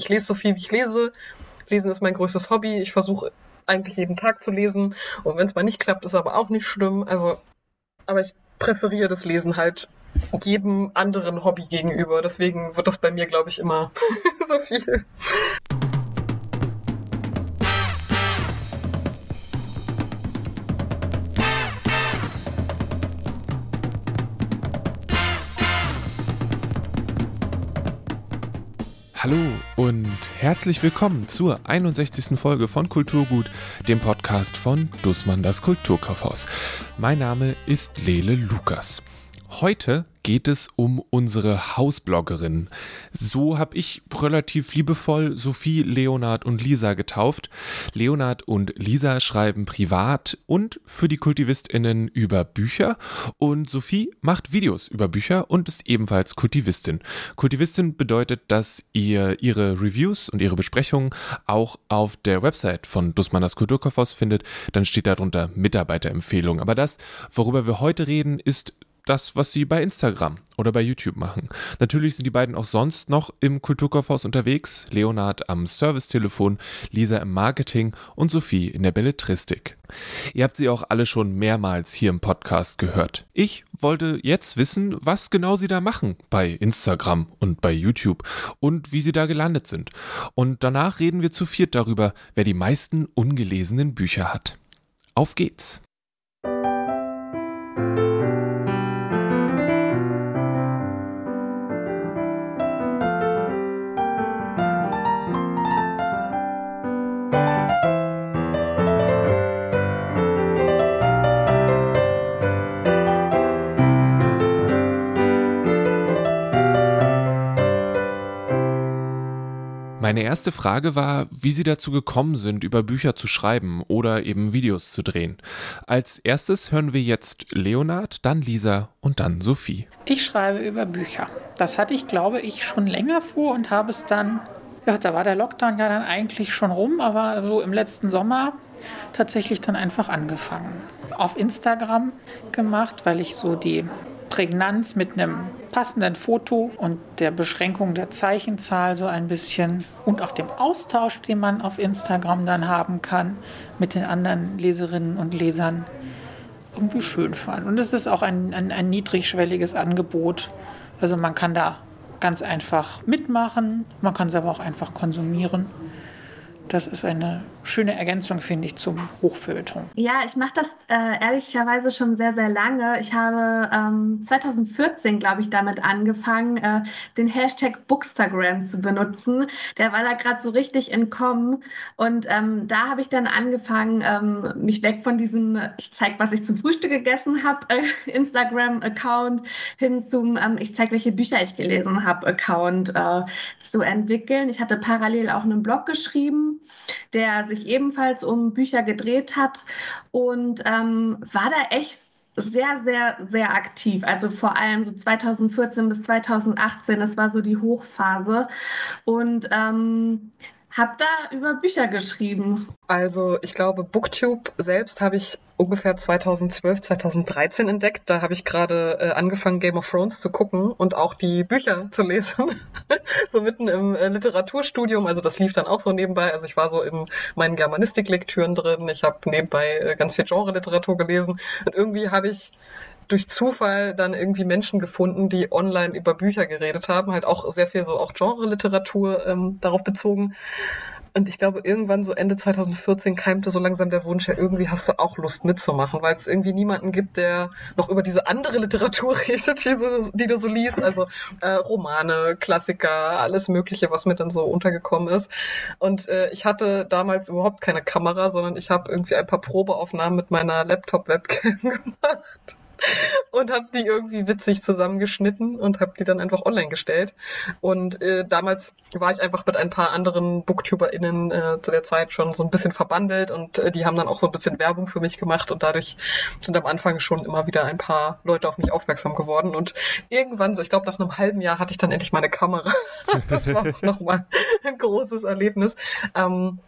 ich lese so viel, wie ich lese. Lesen ist mein größtes Hobby. Ich versuche eigentlich jeden Tag zu lesen. Und wenn es mal nicht klappt, ist aber auch nicht schlimm. Also, aber ich präferiere das Lesen halt jedem anderen Hobby gegenüber. Deswegen wird das bei mir, glaube ich, immer so viel. Hallo und herzlich willkommen zur 61. Folge von Kulturgut, dem Podcast von Dussmann das Kulturkaufhaus. Mein Name ist Lele Lukas. Heute geht es um unsere Hausbloggerin. So habe ich relativ liebevoll Sophie, Leonard und Lisa getauft. Leonard und Lisa schreiben privat und für die KultivistInnen über Bücher und Sophie macht Videos über Bücher und ist ebenfalls Kultivistin. Kultivistin bedeutet, dass ihr ihre Reviews und ihre Besprechungen auch auf der Website von Dussmanners Kulturkaufhaus findet. Dann steht darunter Mitarbeiterempfehlung. Aber das, worüber wir heute reden, ist das, was sie bei Instagram oder bei YouTube machen. Natürlich sind die beiden auch sonst noch im Kulturkaufhaus unterwegs. Leonard am Servicetelefon, Lisa im Marketing und Sophie in der Belletristik. Ihr habt sie auch alle schon mehrmals hier im Podcast gehört. Ich wollte jetzt wissen, was genau sie da machen bei Instagram und bei YouTube und wie sie da gelandet sind. Und danach reden wir zu viert darüber, wer die meisten ungelesenen Bücher hat. Auf geht's! Meine erste Frage war, wie Sie dazu gekommen sind, über Bücher zu schreiben oder eben Videos zu drehen. Als erstes hören wir jetzt Leonard, dann Lisa und dann Sophie. Ich schreibe über Bücher. Das hatte ich, glaube ich, schon länger vor und habe es dann, ja, da war der Lockdown ja dann eigentlich schon rum, aber so im letzten Sommer tatsächlich dann einfach angefangen. Auf Instagram gemacht, weil ich so die Prägnanz mit einem passenden Foto und der Beschränkung der Zeichenzahl so ein bisschen und auch dem Austausch, den man auf Instagram dann haben kann mit den anderen Leserinnen und Lesern irgendwie schön fand. Und es ist auch ein, ein, ein niedrigschwelliges Angebot. Also man kann da ganz einfach mitmachen, man kann es aber auch einfach konsumieren. Das ist eine schöne Ergänzung, finde ich, zum Hochfeuilleton. Ja, ich mache das äh, ehrlicherweise schon sehr, sehr lange. Ich habe ähm, 2014, glaube ich, damit angefangen, äh, den Hashtag Bookstagram zu benutzen. Der war da gerade so richtig entkommen. Und ähm, da habe ich dann angefangen, ähm, mich weg von diesem, ich zeige, was ich zum Frühstück gegessen habe, äh, Instagram-Account, hin zum, ähm, ich zeige, welche Bücher ich gelesen habe, Account äh, zu entwickeln. Ich hatte parallel auch einen Blog geschrieben der sich ebenfalls um Bücher gedreht hat und ähm, war da echt sehr, sehr, sehr aktiv. Also vor allem so 2014 bis 2018, das war so die Hochphase. Und ähm, habe da über Bücher geschrieben. Also ich glaube, Booktube selbst habe ich ungefähr 2012, 2013 entdeckt. Da habe ich gerade äh, angefangen, Game of Thrones zu gucken und auch die Bücher zu lesen. so mitten im äh, Literaturstudium. Also das lief dann auch so nebenbei. Also ich war so in meinen Germanistiklektüren drin. Ich habe nebenbei äh, ganz viel Genre-Literatur gelesen. Und irgendwie habe ich durch Zufall dann irgendwie Menschen gefunden, die online über Bücher geredet haben, halt auch sehr viel so auch Genre-Literatur ähm, darauf bezogen. Und ich glaube, irgendwann so Ende 2014 keimte so langsam der Wunsch, ja, irgendwie hast du auch Lust mitzumachen, weil es irgendwie niemanden gibt, der noch über diese andere Literatur redet, die, so, die du so liest. Also äh, Romane, Klassiker, alles Mögliche, was mir dann so untergekommen ist. Und äh, ich hatte damals überhaupt keine Kamera, sondern ich habe irgendwie ein paar Probeaufnahmen mit meiner Laptop-Webcam gemacht und habe die irgendwie witzig zusammengeschnitten und habe die dann einfach online gestellt. Und äh, damals war ich einfach mit ein paar anderen BooktuberInnen äh, zu der Zeit schon so ein bisschen verbandelt und äh, die haben dann auch so ein bisschen Werbung für mich gemacht und dadurch sind am Anfang schon immer wieder ein paar Leute auf mich aufmerksam geworden. Und irgendwann, so ich glaube nach einem halben Jahr, hatte ich dann endlich meine Kamera. das war nochmal ein großes Erlebnis. Ähm,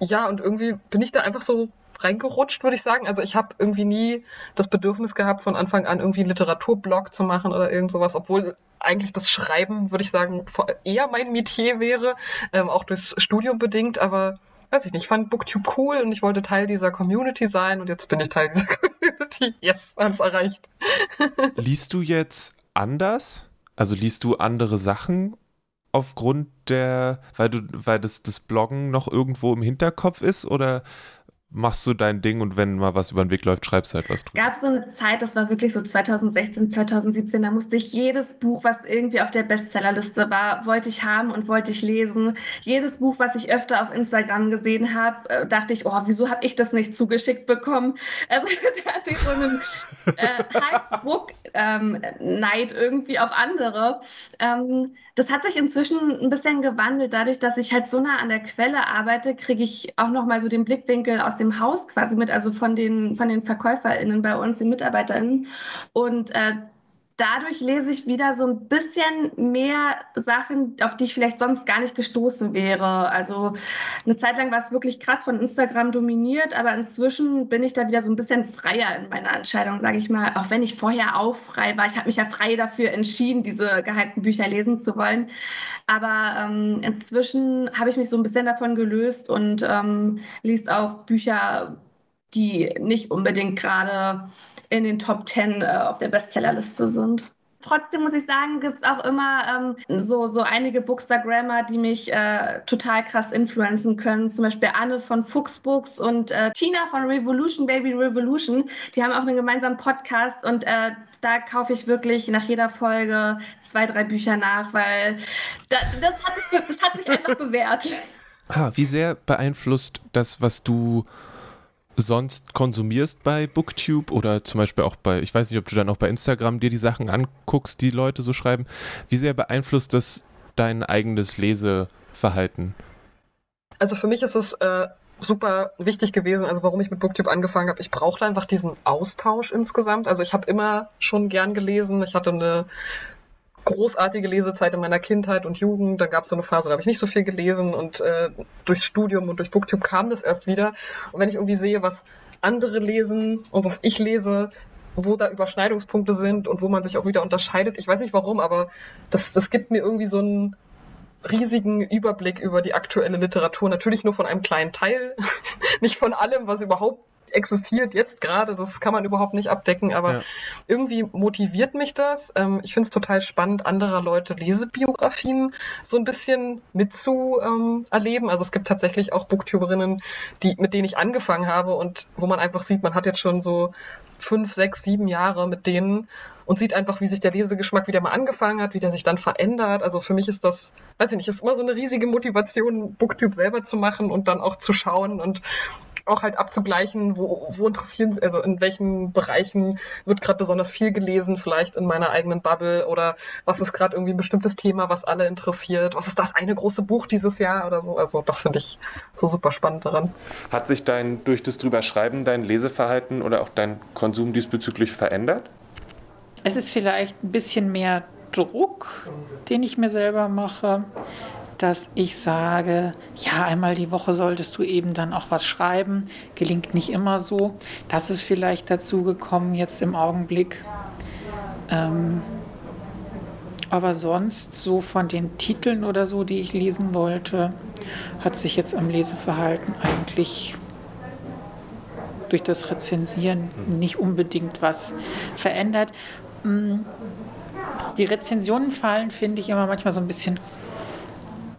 ja, und irgendwie bin ich da einfach so reingerutscht, würde ich sagen. Also ich habe irgendwie nie das Bedürfnis gehabt, von Anfang an irgendwie einen Literaturblog zu machen oder irgend sowas, obwohl eigentlich das Schreiben, würde ich sagen, eher mein Metier wäre, ähm, auch durchs Studium bedingt, aber weiß ich nicht, ich fand Booktube cool und ich wollte Teil dieser Community sein und jetzt bin ich Teil dieser Community. Yes, alles erreicht. Liest du jetzt anders? Also liest du andere Sachen aufgrund der, weil du, weil das, das Bloggen noch irgendwo im Hinterkopf ist oder machst du dein Ding und wenn mal was über den Weg läuft, schreibst du halt was drüber. Es gab so eine Zeit, das war wirklich so 2016, 2017, da musste ich jedes Buch, was irgendwie auf der Bestsellerliste war, wollte ich haben und wollte ich lesen. Jedes Buch, was ich öfter auf Instagram gesehen habe, äh, dachte ich, oh, wieso habe ich das nicht zugeschickt bekommen? Also da hatte ich so einen äh, Hype-Book-Neid ähm, irgendwie auf andere. Ähm, das hat sich inzwischen ein bisschen gewandelt. Dadurch, dass ich halt so nah an der Quelle arbeite, kriege ich auch noch mal so den Blickwinkel aus dem Haus quasi mit, also von den, von den VerkäuferInnen bei uns, den MitarbeiterInnen. Und äh, dadurch lese ich wieder so ein bisschen mehr Sachen, auf die ich vielleicht sonst gar nicht gestoßen wäre. Also eine Zeit lang war es wirklich krass von Instagram dominiert, aber inzwischen bin ich da wieder so ein bisschen freier in meiner Entscheidung, sage ich mal. Auch wenn ich vorher auch frei war. Ich habe mich ja frei dafür entschieden, diese gehypten Bücher lesen zu wollen. Aber ähm, inzwischen habe ich mich so ein bisschen davon gelöst und ähm, liest auch Bücher, die nicht unbedingt gerade in den Top Ten äh, auf der Bestsellerliste sind. Trotzdem muss ich sagen, gibt es auch immer ähm, so, so einige Bookstagrammer, die mich äh, total krass influenzen können. Zum Beispiel Anne von Fuchsbooks und äh, Tina von Revolution Baby Revolution. Die haben auch einen gemeinsamen Podcast und äh, da kaufe ich wirklich nach jeder Folge zwei, drei Bücher nach, weil da, das, hat sich, das hat sich einfach bewährt. Ah, wie sehr beeinflusst das, was du sonst konsumierst bei Booktube oder zum Beispiel auch bei, ich weiß nicht, ob du dann auch bei Instagram dir die Sachen anguckst, die Leute so schreiben. Wie sehr beeinflusst das dein eigenes Leseverhalten? Also für mich ist es äh, super wichtig gewesen, also warum ich mit Booktube angefangen habe. Ich brauchte einfach diesen Austausch insgesamt. Also ich habe immer schon gern gelesen. Ich hatte eine großartige Lesezeit in meiner Kindheit und Jugend. Da gab es so eine Phase, da habe ich nicht so viel gelesen und äh, durchs Studium und durch Booktube kam das erst wieder. Und wenn ich irgendwie sehe, was andere lesen und was ich lese, wo da Überschneidungspunkte sind und wo man sich auch wieder unterscheidet, ich weiß nicht warum, aber das, das gibt mir irgendwie so einen riesigen Überblick über die aktuelle Literatur. Natürlich nur von einem kleinen Teil, nicht von allem, was überhaupt existiert jetzt gerade, das kann man überhaupt nicht abdecken, aber ja. irgendwie motiviert mich das. Ähm, ich finde es total spannend, anderer Leute Lesebiografien so ein bisschen mitzuerleben. Ähm, also es gibt tatsächlich auch Booktuberinnen, die, mit denen ich angefangen habe und wo man einfach sieht, man hat jetzt schon so fünf, sechs, sieben Jahre mit denen und sieht einfach, wie sich der Lesegeschmack wieder mal angefangen hat, wie der sich dann verändert. Also für mich ist das, weiß ich nicht, ist immer so eine riesige Motivation, Booktube selber zu machen und dann auch zu schauen und auch halt abzugleichen, wo, wo interessieren sie, also in welchen Bereichen wird gerade besonders viel gelesen, vielleicht in meiner eigenen Bubble oder was ist gerade irgendwie ein bestimmtes Thema, was alle interessiert, was ist das eine große Buch dieses Jahr oder so. Also das finde ich so super spannend daran. Hat sich dein durch das drüber Schreiben dein Leseverhalten oder auch dein Konsum diesbezüglich verändert? Es ist vielleicht ein bisschen mehr Druck, den ich mir selber mache dass ich sage, ja, einmal die Woche solltest du eben dann auch was schreiben. Gelingt nicht immer so. Das ist vielleicht dazu gekommen jetzt im Augenblick. Ähm, aber sonst so von den Titeln oder so, die ich lesen wollte, hat sich jetzt am Leseverhalten eigentlich durch das Rezensieren nicht unbedingt was verändert. Mm, die Rezensionen fallen, finde ich, immer manchmal so ein bisschen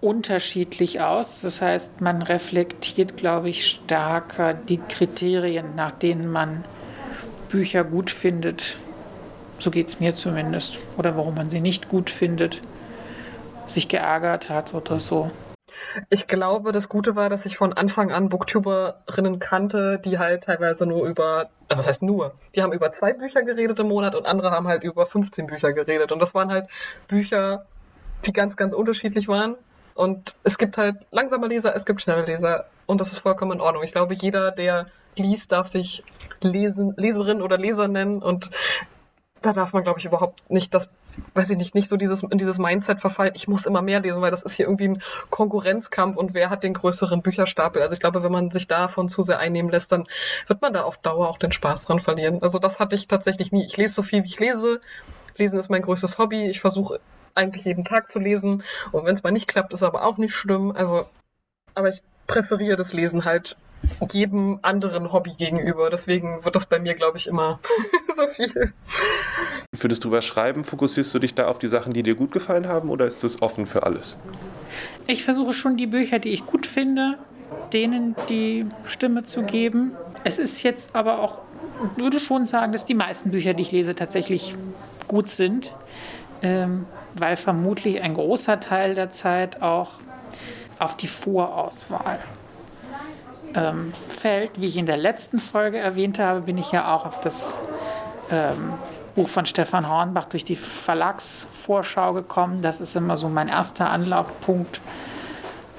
unterschiedlich aus. Das heißt, man reflektiert, glaube ich, stärker die Kriterien, nach denen man Bücher gut findet. So geht es mir zumindest. Oder warum man sie nicht gut findet, sich geärgert hat oder so. Ich glaube, das Gute war, dass ich von Anfang an Booktuberinnen kannte, die halt teilweise nur über, äh, was heißt nur, die haben über zwei Bücher geredet im Monat und andere haben halt über 15 Bücher geredet. Und das waren halt Bücher, die ganz, ganz unterschiedlich waren. Und es gibt halt langsame Leser, es gibt schnelle Leser. Und das ist vollkommen in Ordnung. Ich glaube, jeder, der liest, darf sich Lesen, Leserin oder Leser nennen. Und da darf man, glaube ich, überhaupt nicht das weiß ich nicht, nicht so dieses, in dieses Mindset verfallen, ich muss immer mehr lesen, weil das ist hier irgendwie ein Konkurrenzkampf und wer hat den größeren Bücherstapel. Also ich glaube, wenn man sich davon zu sehr einnehmen lässt, dann wird man da auf Dauer auch den Spaß dran verlieren. Also das hatte ich tatsächlich nie. Ich lese so viel, wie ich lese. Lesen ist mein größtes Hobby. Ich versuche eigentlich jeden Tag zu lesen. Und wenn es mal nicht klappt, ist aber auch nicht schlimm. Also, aber ich präferiere das Lesen halt jedem anderen Hobby gegenüber. Deswegen wird das bei mir, glaube ich, immer so viel. Für das drüber schreiben, fokussierst du dich da auf die Sachen, die dir gut gefallen haben oder ist das offen für alles? Ich versuche schon die Bücher, die ich gut finde, denen die Stimme zu geben. Es ist jetzt aber auch, ich würde schon sagen, dass die meisten Bücher, die ich lese, tatsächlich gut sind, ähm, weil vermutlich ein großer Teil der Zeit auch auf die Vorauswahl ähm, fällt. Wie ich in der letzten Folge erwähnt habe, bin ich ja auch auf das ähm, Buch von Stefan Hornbach durch die Verlagsvorschau gekommen. Das ist immer so mein erster Anlaufpunkt,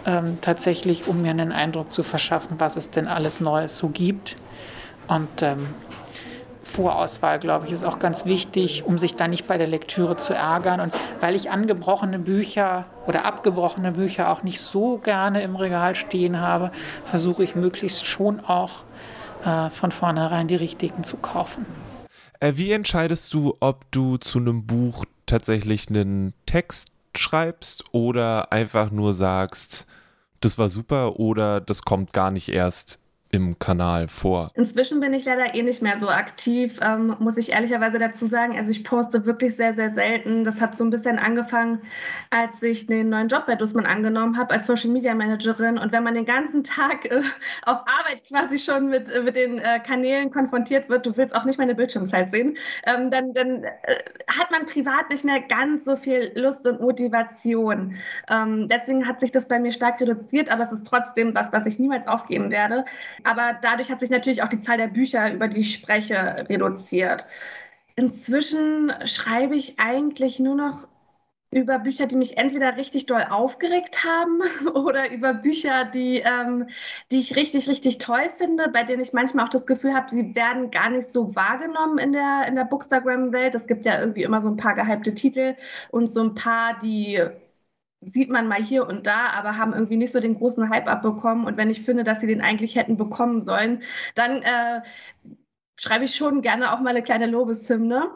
ähm, tatsächlich, um mir einen Eindruck zu verschaffen, was es denn alles Neues so gibt. Und ähm, Vorauswahl, glaube ich, ist auch ganz wichtig, um sich da nicht bei der Lektüre zu ärgern. Und weil ich angebrochene Bücher oder abgebrochene Bücher auch nicht so gerne im Regal stehen habe, versuche ich möglichst schon auch äh, von vornherein die richtigen zu kaufen. Äh, wie entscheidest du, ob du zu einem Buch tatsächlich einen Text schreibst oder einfach nur sagst, das war super oder das kommt gar nicht erst im Kanal vor? Inzwischen bin ich leider eh nicht mehr so aktiv, ähm, muss ich ehrlicherweise dazu sagen. Also ich poste wirklich sehr, sehr selten. Das hat so ein bisschen angefangen, als ich den neuen Job bei Dussmann angenommen habe als Social Media Managerin. Und wenn man den ganzen Tag äh, auf Arbeit quasi schon mit, äh, mit den äh, Kanälen konfrontiert wird, du willst auch nicht meine Bildschirmzeit sehen, ähm, dann, dann äh, hat man privat nicht mehr ganz so viel Lust und Motivation. Ähm, deswegen hat sich das bei mir stark reduziert, aber es ist trotzdem was, was ich niemals aufgeben werde. Aber dadurch hat sich natürlich auch die Zahl der Bücher, über die ich spreche, reduziert. Inzwischen schreibe ich eigentlich nur noch über Bücher, die mich entweder richtig doll aufgeregt haben oder über Bücher, die, ähm, die ich richtig, richtig toll finde, bei denen ich manchmal auch das Gefühl habe, sie werden gar nicht so wahrgenommen in der, in der Bookstagram-Welt. Es gibt ja irgendwie immer so ein paar gehypte Titel und so ein paar, die sieht man mal hier und da, aber haben irgendwie nicht so den großen Hype abbekommen. Und wenn ich finde, dass sie den eigentlich hätten bekommen sollen, dann äh, schreibe ich schon gerne auch mal eine kleine Lobeshymne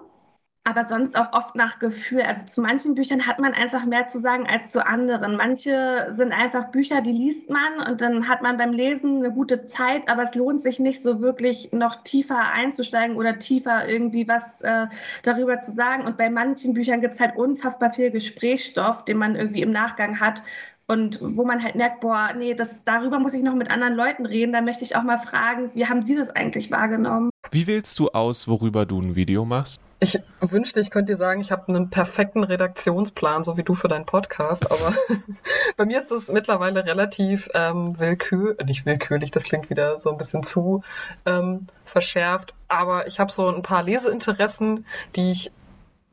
aber sonst auch oft nach Gefühl. Also zu manchen Büchern hat man einfach mehr zu sagen als zu anderen. Manche sind einfach Bücher, die liest man und dann hat man beim Lesen eine gute Zeit, aber es lohnt sich nicht so wirklich noch tiefer einzusteigen oder tiefer irgendwie was äh, darüber zu sagen. Und bei manchen Büchern gibt es halt unfassbar viel Gesprächsstoff, den man irgendwie im Nachgang hat und wo man halt merkt, boah, nee, das, darüber muss ich noch mit anderen Leuten reden. Da möchte ich auch mal fragen, wie haben die das eigentlich wahrgenommen? Wie wählst du aus, worüber du ein Video machst? Ich wünschte, ich könnte dir sagen, ich habe einen perfekten Redaktionsplan, so wie du für deinen Podcast, aber bei mir ist das mittlerweile relativ ähm, willkür, nicht willkürlich, das klingt wieder so ein bisschen zu ähm, verschärft, aber ich habe so ein paar Leseinteressen, die ich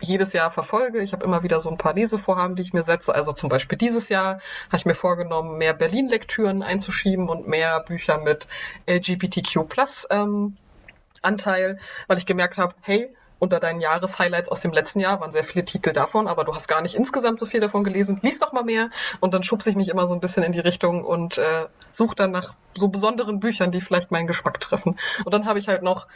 jedes Jahr verfolge. Ich habe immer wieder so ein paar Lesevorhaben, die ich mir setze. Also zum Beispiel dieses Jahr habe ich mir vorgenommen, mehr Berlin-Lektüren einzuschieben und mehr Bücher mit LGBTQ ähm, Anteil, weil ich gemerkt habe, hey, unter deinen Jahreshighlights aus dem letzten Jahr waren sehr viele Titel davon, aber du hast gar nicht insgesamt so viel davon gelesen. Lies doch mal mehr und dann schubse ich mich immer so ein bisschen in die Richtung und äh, suche dann nach so besonderen Büchern, die vielleicht meinen Geschmack treffen. Und dann habe ich halt noch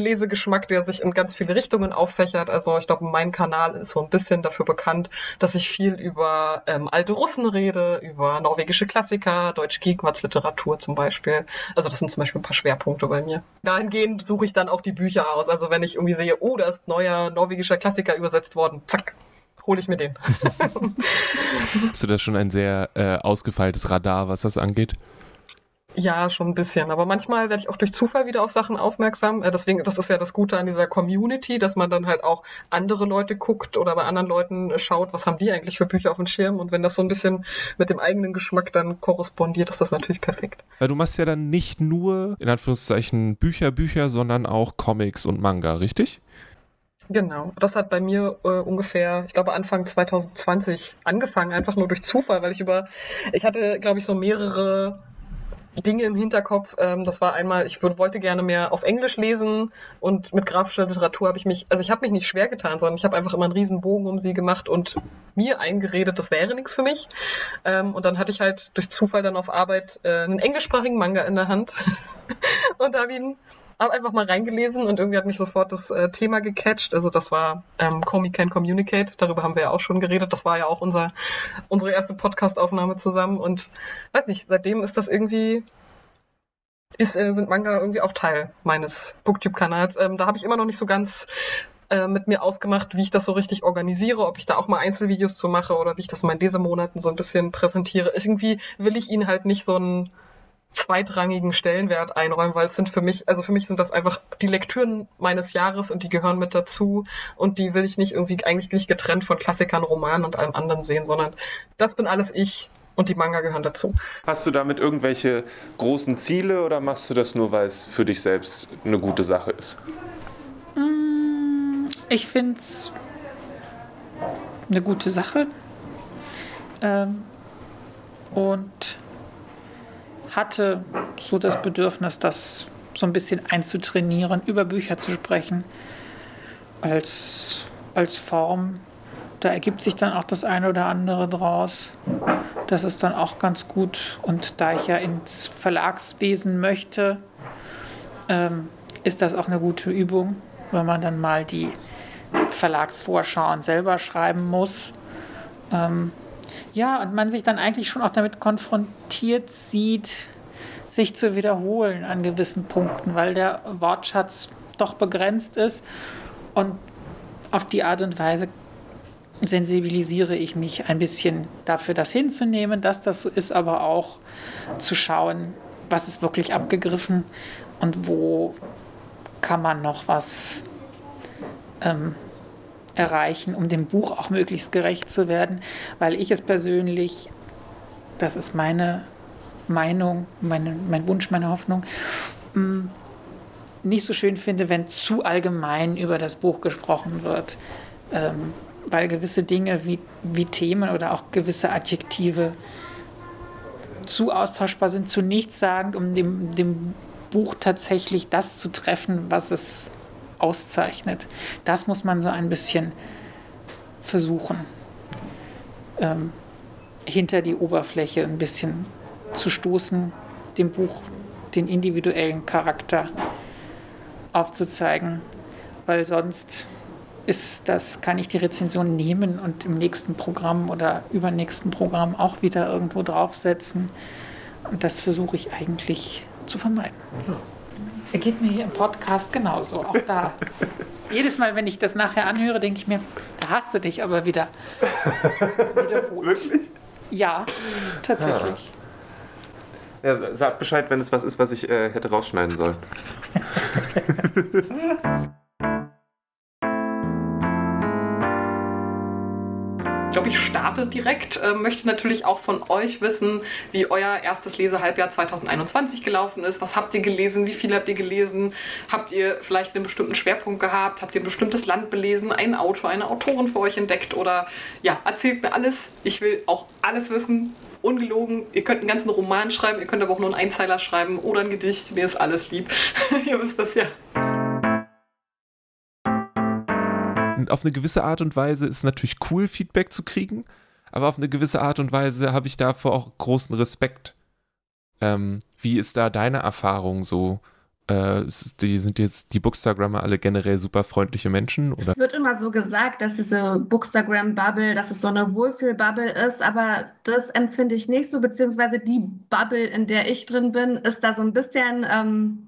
Lesegeschmack, der sich in ganz viele Richtungen auffächert. Also ich glaube, mein Kanal ist so ein bisschen dafür bekannt, dass ich viel über ähm, alte Russen rede, über norwegische Klassiker, deutsche Gegenwartsliteratur zum Beispiel. Also das sind zum Beispiel ein paar Schwerpunkte bei mir. Dahingehend suche ich dann auch die Bücher aus. Also wenn ich irgendwie sehe, oh, da ist neuer norwegischer Klassiker übersetzt worden, zack, hole ich mir den. Hast du da schon ein sehr äh, ausgefeiltes Radar, was das angeht? Ja, schon ein bisschen. Aber manchmal werde ich auch durch Zufall wieder auf Sachen aufmerksam. Äh, deswegen, das ist ja das Gute an dieser Community, dass man dann halt auch andere Leute guckt oder bei anderen Leuten schaut, was haben die eigentlich für Bücher auf dem Schirm. Und wenn das so ein bisschen mit dem eigenen Geschmack dann korrespondiert, ist das natürlich perfekt. Weil du machst ja dann nicht nur, in Anführungszeichen, Bücher, Bücher, sondern auch Comics und Manga, richtig? Genau, das hat bei mir äh, ungefähr, ich glaube Anfang 2020 angefangen, einfach nur durch Zufall, weil ich über, ich hatte, glaube ich, so mehrere Dinge im Hinterkopf. Ähm, das war einmal, ich wollte gerne mehr auf Englisch lesen und mit grafischer Literatur habe ich mich, also ich habe mich nicht schwer getan, sondern ich habe einfach immer einen riesen Bogen um sie gemacht und mir eingeredet, das wäre nichts für mich. Ähm, und dann hatte ich halt durch Zufall dann auf Arbeit äh, einen englischsprachigen Manga in der Hand und habe ihn habe einfach mal reingelesen und irgendwie hat mich sofort das äh, Thema gecatcht. Also das war ähm, Comey Can Communicate, darüber haben wir ja auch schon geredet. Das war ja auch unser, unsere erste Podcast-Aufnahme zusammen und weiß nicht, seitdem ist das irgendwie, ist, äh, sind Manga irgendwie auch Teil meines Booktube-Kanals. Ähm, da habe ich immer noch nicht so ganz äh, mit mir ausgemacht, wie ich das so richtig organisiere, ob ich da auch mal Einzelvideos zu mache oder wie ich das mal in diesen Monaten so ein bisschen präsentiere. Irgendwie will ich ihn halt nicht so ein zweitrangigen Stellenwert einräumen, weil es sind für mich, also für mich sind das einfach die Lektüren meines Jahres und die gehören mit dazu und die will ich nicht irgendwie eigentlich nicht getrennt von Klassikern, Romanen und allem anderen sehen, sondern das bin alles ich und die Manga gehören dazu. Hast du damit irgendwelche großen Ziele oder machst du das nur, weil es für dich selbst eine gute Sache ist? Mm, ich finde es eine gute Sache. Ähm, und hatte so das Bedürfnis, das so ein bisschen einzutrainieren, über Bücher zu sprechen als, als Form. Da ergibt sich dann auch das eine oder andere draus. Das ist dann auch ganz gut. Und da ich ja ins Verlagswesen möchte, ähm, ist das auch eine gute Übung, wenn man dann mal die Verlagsvorschauen selber schreiben muss. Ähm, ja, und man sich dann eigentlich schon auch damit konfrontiert sieht, sich zu wiederholen an gewissen Punkten, weil der Wortschatz doch begrenzt ist. Und auf die Art und Weise sensibilisiere ich mich ein bisschen dafür, das hinzunehmen, dass das so ist, aber auch zu schauen, was ist wirklich abgegriffen und wo kann man noch was ähm, erreichen, um dem Buch auch möglichst gerecht zu werden, weil ich es persönlich, das ist meine Meinung, meine, mein Wunsch, meine Hoffnung, mm, nicht so schön finde, wenn zu allgemein über das Buch gesprochen wird, ähm, weil gewisse Dinge wie, wie Themen oder auch gewisse Adjektive zu austauschbar sind, zu nichtssagend, um dem, dem Buch tatsächlich das zu treffen, was es auszeichnet. Das muss man so ein bisschen versuchen, ähm, hinter die Oberfläche ein bisschen zu stoßen, dem Buch den individuellen Charakter aufzuzeigen, weil sonst ist das, kann ich die Rezension nehmen und im nächsten Programm oder übernächsten Programm auch wieder irgendwo draufsetzen. Und das versuche ich eigentlich zu vermeiden. Ja. Geht mir hier im Podcast genauso. Auch da. Jedes Mal, wenn ich das nachher anhöre, denke ich mir, da hast du dich aber wieder wiederholt. Wirklich? Ja, tatsächlich. Ah. Ja, sag Bescheid, wenn es was ist, was ich äh, hätte rausschneiden sollen. glaube, ich starte direkt. Äh, möchte natürlich auch von euch wissen, wie euer erstes Lesehalbjahr 2021 gelaufen ist. Was habt ihr gelesen? Wie viel habt ihr gelesen? Habt ihr vielleicht einen bestimmten Schwerpunkt gehabt? Habt ihr ein bestimmtes Land belesen? Einen Autor, eine Autorin für euch entdeckt? Oder ja, erzählt mir alles. Ich will auch alles wissen. Ungelogen. Ihr könnt einen ganzen Roman schreiben, ihr könnt aber auch nur einen Einzeiler schreiben oder ein Gedicht. Mir ist alles lieb. ihr wisst das ja. Auf eine gewisse Art und Weise ist es natürlich cool, Feedback zu kriegen, aber auf eine gewisse Art und Weise habe ich davor auch großen Respekt. Ähm, wie ist da deine Erfahrung so? Äh, die sind jetzt die Bookstagrammer alle generell super freundliche Menschen? Oder? Es wird immer so gesagt, dass diese Bookstagram-Bubble, dass es so eine Wohlfühl-Bubble ist, aber das empfinde ich nicht so, beziehungsweise die Bubble, in der ich drin bin, ist da so ein bisschen ähm,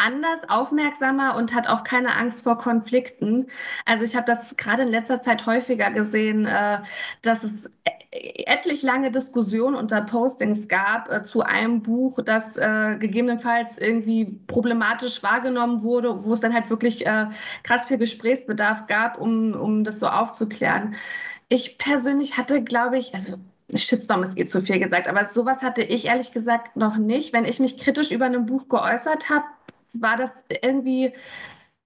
anders, aufmerksamer und hat auch keine Angst vor Konflikten. Also ich habe das gerade in letzter Zeit häufiger gesehen, äh, dass es e-, etlich lange Diskussionen unter Postings gab äh, zu einem Buch, das äh, gegebenenfalls irgendwie problematisch wahrgenommen wurde, wo es dann halt wirklich krass viel Gesprächsbedarf gab, um, um das so aufzuklären. Ich persönlich hatte, glaube ich, also Shitstorm ist eh zu viel gesagt, aber sowas hatte ich ehrlich gesagt noch nicht. Wenn ich mich kritisch über ein Buch geäußert habe, war das irgendwie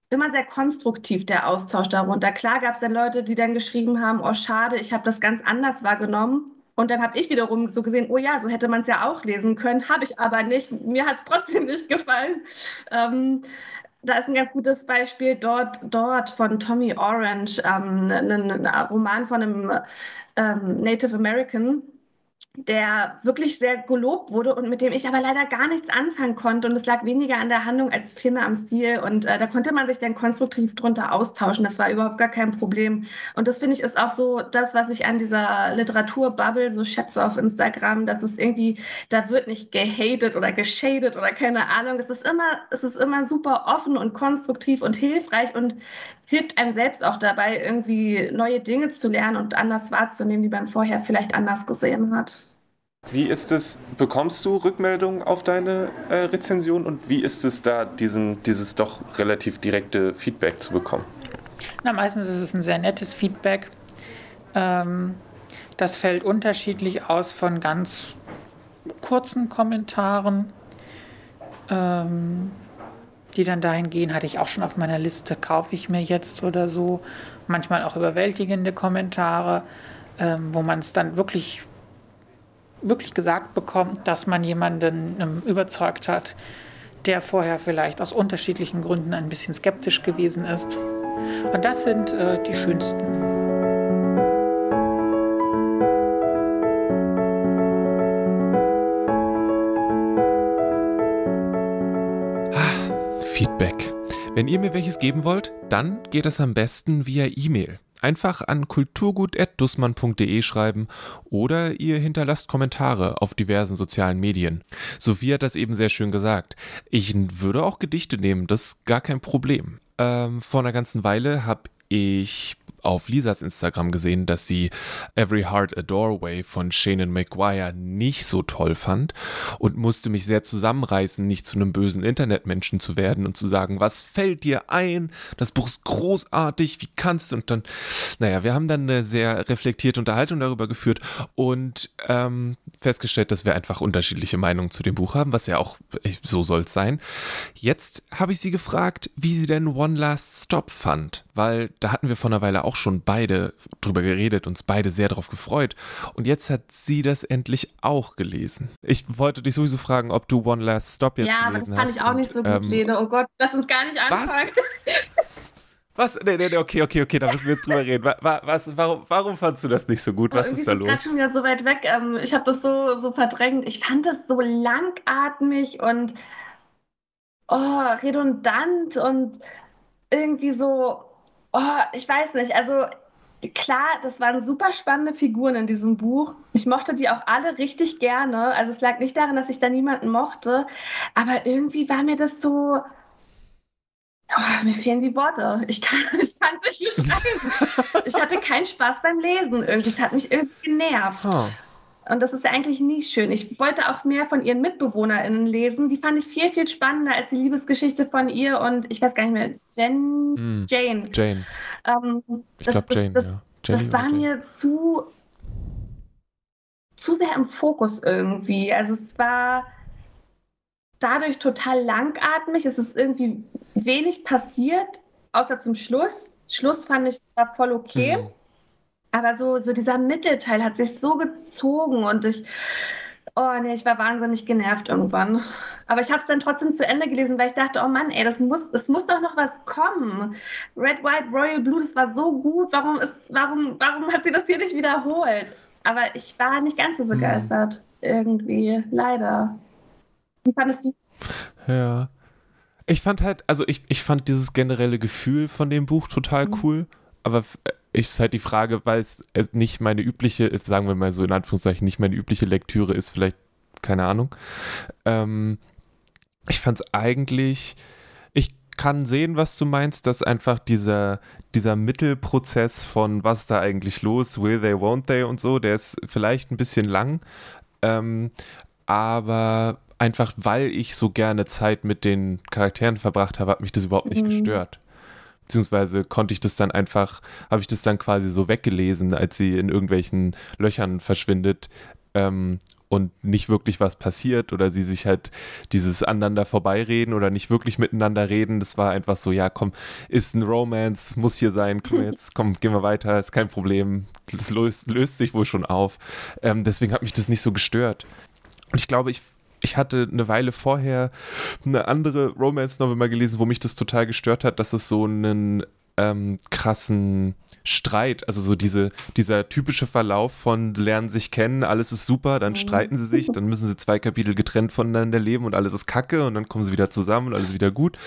immer sehr konstruktiv, der Austausch darunter. Klar gab es dann Leute, die dann geschrieben haben, oh schade, ich habe das ganz anders wahrgenommen. Und dann habe ich wiederum so gesehen, oh ja, so hätte man es ja auch lesen können, habe ich aber nicht. Mir hat es trotzdem nicht gefallen. Ähm, da ist ein ganz gutes Beispiel dort, dort von Tommy Orange, ähm, ein, ein Roman von einem ähm, Native American, der wirklich sehr gelobt wurde und mit dem ich aber leider gar nichts anfangen konnte. Und es lag weniger an der Handlung als vielmehr am Stil. Und äh, da konnte man sich dann konstruktiv drunter austauschen. Das war überhaupt gar kein Problem. Und das finde ich ist auch so das, was ich an dieser Literaturbubble so schätze auf Instagram, dass es irgendwie, da wird nicht gehatet oder geschadet oder keine Ahnung. Es ist immer, es ist immer super offen und konstruktiv und hilfreich und hilft einem selbst auch dabei, irgendwie neue Dinge zu lernen und anders wahrzunehmen, die man vorher vielleicht anders gesehen hat. Wie ist es, bekommst du Rückmeldungen auf deine äh, Rezension und wie ist es da, diesen, dieses doch relativ direkte Feedback zu bekommen? Na, meistens ist es ein sehr nettes Feedback. Ähm, das fällt unterschiedlich aus von ganz kurzen Kommentaren. Ähm, die dann dahin gehen, hatte ich auch schon auf meiner Liste, kaufe ich mir jetzt oder so. Manchmal auch überwältigende Kommentare, ähm, wo man es dann wirklich, wirklich gesagt bekommt, dass man jemanden ähm, überzeugt hat, der vorher vielleicht aus unterschiedlichen Gründen ein bisschen skeptisch gewesen ist. Und das sind äh, die schönsten. Feedback. Wenn ihr mir welches geben wollt, dann geht es am besten via E-Mail. Einfach an kulturgut.dussmann.de schreiben oder ihr hinterlasst Kommentare auf diversen sozialen Medien. Sophie hat das eben sehr schön gesagt. Ich würde auch Gedichte nehmen, das ist gar kein Problem. Ähm, vor einer ganzen Weile habe ich auf Lisas Instagram gesehen, dass sie Every Heart a Doorway von Shannon McGuire nicht so toll fand und musste mich sehr zusammenreißen, nicht zu einem bösen Internetmenschen zu werden und zu sagen, was fällt dir ein? Das Buch ist großartig, wie kannst du? Und dann, naja, wir haben dann eine sehr reflektierte Unterhaltung darüber geführt und ähm, festgestellt, dass wir einfach unterschiedliche Meinungen zu dem Buch haben, was ja auch so soll es sein. Jetzt habe ich sie gefragt, wie sie denn One Last Stop fand, weil da hatten wir vor einer Weile auch auch schon beide drüber geredet, uns beide sehr darauf gefreut. Und jetzt hat sie das endlich auch gelesen. Ich wollte dich sowieso fragen, ob du One Last Stop jetzt ja, gelesen hast. Ja, aber das fand ich auch nicht so gut, ähm, Lene. Oh Gott, lass uns gar nicht anfangen. Was? Nee, nee, nee, okay, okay, okay, da müssen wir jetzt drüber reden. Was, warum, warum fandst du das nicht so gut? Was oh, ist da los? Ich bin schon wieder so weit weg. Ähm, ich habe das so, so verdrängt. Ich fand das so langatmig und oh, redundant und irgendwie so oh, ich weiß nicht, also klar, das waren super spannende Figuren in diesem Buch. Ich mochte die auch alle richtig gerne. Also es lag nicht daran, dass ich da niemanden mochte, aber irgendwie war mir das so. Oh, mir fehlen die Worte. Ich kann es nicht beschreiben. ich hatte keinen Spaß beim Lesen. Irgendwie, es hat mich irgendwie genervt. Oh. Und das ist ja eigentlich nie schön. Ich wollte auch mehr von ihren MitbewohnerInnen lesen. Die fand ich viel, viel spannender als die Liebesgeschichte von ihr und ich weiß gar nicht mehr, Jen, mm, Jane. Jane. Ähm, ich glaube Jane, das, ja. Jane das war Jane. mir zu, zu sehr im Fokus irgendwie. Also es war dadurch total langatmig. Es ist irgendwie wenig passiert, außer zum Schluss. Schluss fand ich voll okay. Mm. Aber so, so dieser Mittelteil hat sich so gezogen und ich, oh nee, ich war wahnsinnig genervt irgendwann. Aber ich habe es dann trotzdem zu Ende gelesen, weil ich dachte, oh Mann, ey, das muss, es muss doch noch was kommen. Red, White, Royal Blue, das war so gut. Warum ist, warum, warum hat sie das hier nicht wiederholt? Aber ich war nicht ganz so hm. begeistert. Hm. Irgendwie, leider. Wie fandest du? Ja. Ich fand halt, also ich, ich fand dieses generelle Gefühl von dem Buch total mhm. cool, aber ist halt die Frage, weil es nicht meine übliche, sagen wir mal so in Anführungszeichen, nicht meine übliche Lektüre ist, vielleicht, keine Ahnung. Ähm, ich fand es eigentlich, ich kann sehen, was du meinst, dass einfach dieser, dieser Mittelprozess von was ist da eigentlich los, will they, won't they und so, der ist vielleicht ein bisschen lang, ähm, aber einfach weil ich so gerne Zeit mit den Charakteren verbracht habe, hat mich das überhaupt nicht mhm. gestört beziehungsweise konnte ich das dann einfach, habe ich das dann quasi so weggelesen, als sie in irgendwelchen Löchern verschwindet. Ähm, und nicht wirklich was passiert oder sie sich halt dieses aneinander vorbeireden oder nicht wirklich miteinander reden. Das war einfach so, ja, komm, ist ein Romance, muss hier sein, komm jetzt, komm, gehen wir weiter, ist kein Problem. Das löst, löst sich wohl schon auf. Ähm, deswegen hat mich das nicht so gestört. Und ich glaube, ich ich hatte eine Weile vorher eine andere Romance-Novel mal gelesen, wo mich das total gestört hat, dass es so einen ähm, krassen Streit, also so diese, dieser typische Verlauf von lernen sich kennen, alles ist super, dann mhm. streiten sie sich, dann müssen sie zwei Kapitel getrennt voneinander leben und alles ist kacke und dann kommen sie wieder zusammen und alles wieder gut.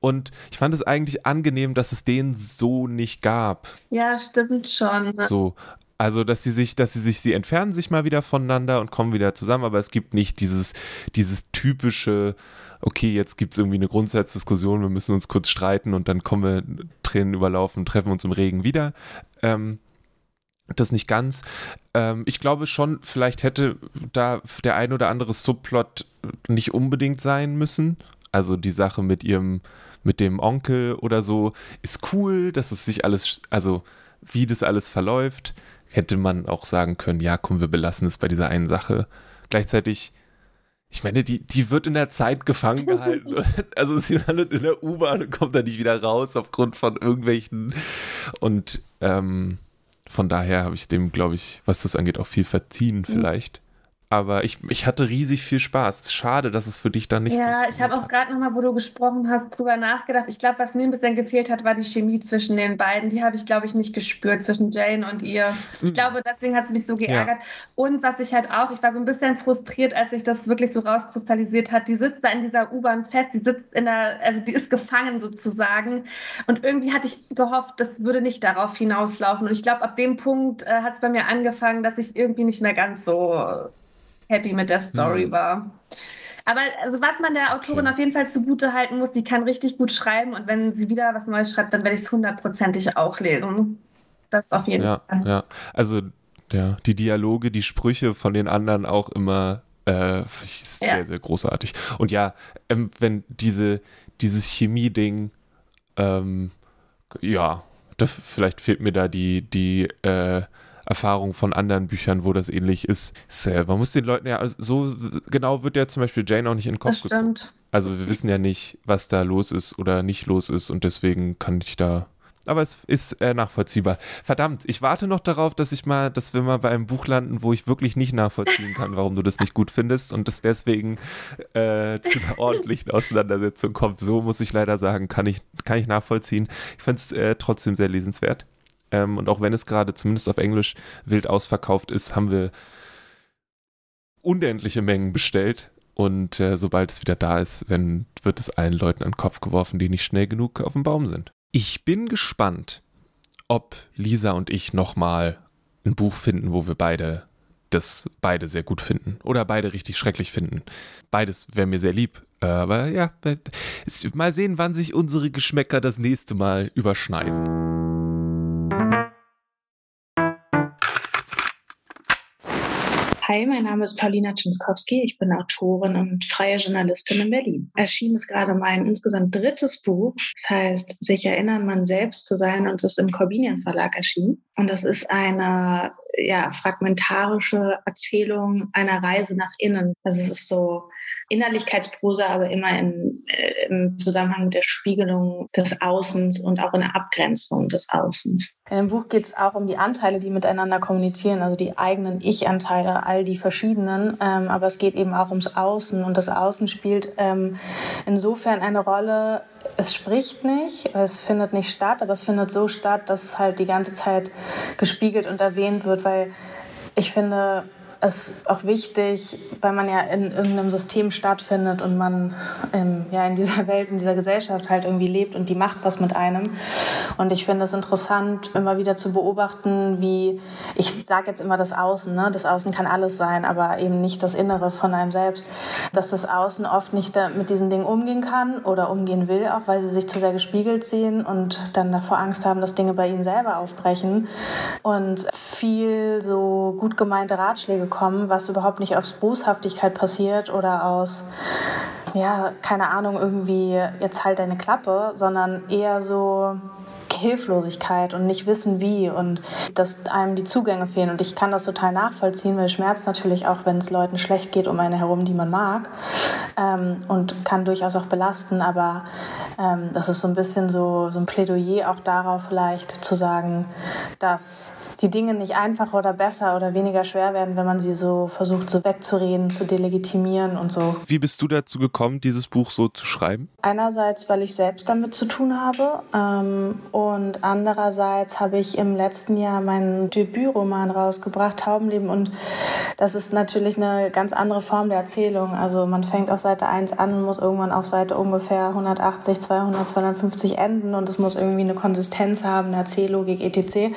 Und ich fand es eigentlich angenehm, dass es den so nicht gab. Ja, stimmt schon. So, also, dass sie sich, dass sie sich, sie entfernen sich mal wieder voneinander und kommen wieder zusammen, aber es gibt nicht dieses, dieses typische, okay, jetzt gibt es irgendwie eine Grundsatzdiskussion, wir müssen uns kurz streiten und dann kommen wir Tränen überlaufen, treffen uns im Regen wieder. Ähm, das nicht ganz. Ähm, ich glaube schon, vielleicht hätte da der ein oder andere Subplot nicht unbedingt sein müssen. Also die Sache mit ihrem, mit dem Onkel oder so ist cool, dass es sich alles, also wie das alles verläuft hätte man auch sagen können, ja, komm, wir belassen es bei dieser einen Sache. Gleichzeitig, ich meine, die, die wird in der Zeit gefangen gehalten. also sie landet in der U-Bahn und kommt da nicht wieder raus aufgrund von irgendwelchen. Und ähm, von daher habe ich dem, glaube ich, was das angeht, auch viel verziehen mhm. Aber ich, ich hatte riesig viel Spaß. Schade, dass es für dich dann nicht. Ja, ich habe auch gerade nochmal, wo du gesprochen hast, drüber nachgedacht. Ich glaube, was mir ein bisschen gefehlt hat, war die Chemie zwischen den beiden. Die habe ich, glaube ich, nicht gespürt zwischen Jane und ihr. Ich mhm. glaube, deswegen hat es mich so geärgert. Ja. Und was ich halt auch, ich war so ein bisschen frustriert, als sich das wirklich so rauskristallisiert hat. Die sitzt da in dieser U-Bahn fest, die sitzt in der, also die ist gefangen sozusagen. Und irgendwie hatte ich gehofft, das würde nicht darauf hinauslaufen. Und ich glaube, ab dem Punkt äh, hat es bei mir angefangen, dass ich irgendwie nicht mehr ganz so happy mit der Story mhm. war. Aber also was man der Autorin okay. auf jeden Fall zugute halten muss, die kann richtig gut schreiben und wenn sie wieder was Neues schreibt, dann werde ich es hundertprozentig auch lesen. Das auf jeden ja, Fall. Ja, also ja, die Dialoge, die Sprüche von den anderen auch immer äh, sehr, ja. sehr großartig. Und ja, ähm, wenn diese, dieses Chemie-Ding, ähm, ja, das, vielleicht fehlt mir da die, die äh, Erfahrung von anderen Büchern, wo das ähnlich ist. Man muss den Leuten ja, also so genau wird ja zum Beispiel Jane auch nicht in den Kopf geguckt. Also wir wissen ja nicht, was da los ist oder nicht los ist und deswegen kann ich da aber es ist äh, nachvollziehbar. Verdammt, ich warte noch darauf, dass ich mal, dass wir mal bei einem Buch landen, wo ich wirklich nicht nachvollziehen kann, warum du das nicht gut findest und das deswegen äh, zu einer ordentlichen Auseinandersetzung kommt. So muss ich leider sagen, kann ich, kann ich nachvollziehen. Ich fand es äh, trotzdem sehr lesenswert. Ähm, und auch wenn es gerade zumindest auf Englisch wild ausverkauft ist, haben wir unendliche Mengen bestellt. Und äh, sobald es wieder da ist, wenn, wird es allen Leuten an den Kopf geworfen, die nicht schnell genug auf dem Baum sind. Ich bin gespannt, ob Lisa und ich nochmal ein Buch finden, wo wir beide das beide sehr gut finden oder beide richtig schrecklich finden. Beides wäre mir sehr lieb. Aber ja, mal sehen, wann sich unsere Geschmäcker das nächste Mal überschneiden. Hi, mein Name ist Paulina Czynskowski. Ich bin Autorin und freie Journalistin in Berlin. Erschienen ist gerade mein insgesamt drittes Buch. Das heißt, sich erinnern, man selbst zu sein und ist im Corbinian Verlag erschienen. Und das ist eine ja, fragmentarische Erzählung einer Reise nach innen. Also es ist so Innerlichkeitsprosa, aber immer in, äh, im Zusammenhang mit der Spiegelung des Außens und auch in der Abgrenzung des Außens. In dem Buch geht es auch um die Anteile, die miteinander kommunizieren, also die eigenen Ich-Anteile, all die verschiedenen. Ähm, aber es geht eben auch ums Außen und das Außen spielt ähm, insofern eine Rolle, es spricht nicht, es findet nicht statt, aber es findet so statt, dass es halt die ganze Zeit gespiegelt und erwähnt wird, weil ich finde, ist auch wichtig, weil man ja in irgendeinem System stattfindet und man ähm, ja in dieser Welt, in dieser Gesellschaft halt irgendwie lebt und die macht was mit einem. Und ich finde es interessant, immer wieder zu beobachten, wie ich sage jetzt immer das Außen, ne? das Außen kann alles sein, aber eben nicht das Innere von einem selbst, dass das Außen oft nicht mit diesen Dingen umgehen kann oder umgehen will, auch weil sie sich zu sehr gespiegelt sehen und dann davor Angst haben, dass Dinge bei ihnen selber aufbrechen und viel so gut gemeinte Ratschläge bekommen, was überhaupt nicht aus Boshaftigkeit passiert oder aus, ja, keine Ahnung, irgendwie jetzt halt deine Klappe, sondern eher so, Hilflosigkeit und nicht wissen wie und dass einem die Zugänge fehlen. Und ich kann das total nachvollziehen, weil Schmerz natürlich auch, wenn es Leuten schlecht geht um eine herum, die man mag ähm, und kann durchaus auch belasten. Aber ähm, das ist so ein bisschen so, so ein Plädoyer auch darauf vielleicht zu sagen, dass die Dinge nicht einfacher oder besser oder weniger schwer werden, wenn man sie so versucht, so wegzureden, zu delegitimieren und so. Wie bist du dazu gekommen, dieses Buch so zu schreiben? Einerseits, weil ich selbst damit zu tun habe ähm, und andererseits habe ich im letzten Jahr meinen Debütroman rausgebracht, Taubenleben und das ist natürlich eine ganz andere Form der Erzählung. Also man fängt auf Seite 1 an und muss irgendwann auf Seite ungefähr 180, 200, 250 enden und es muss irgendwie eine Konsistenz haben, eine Erzähllogik, etc.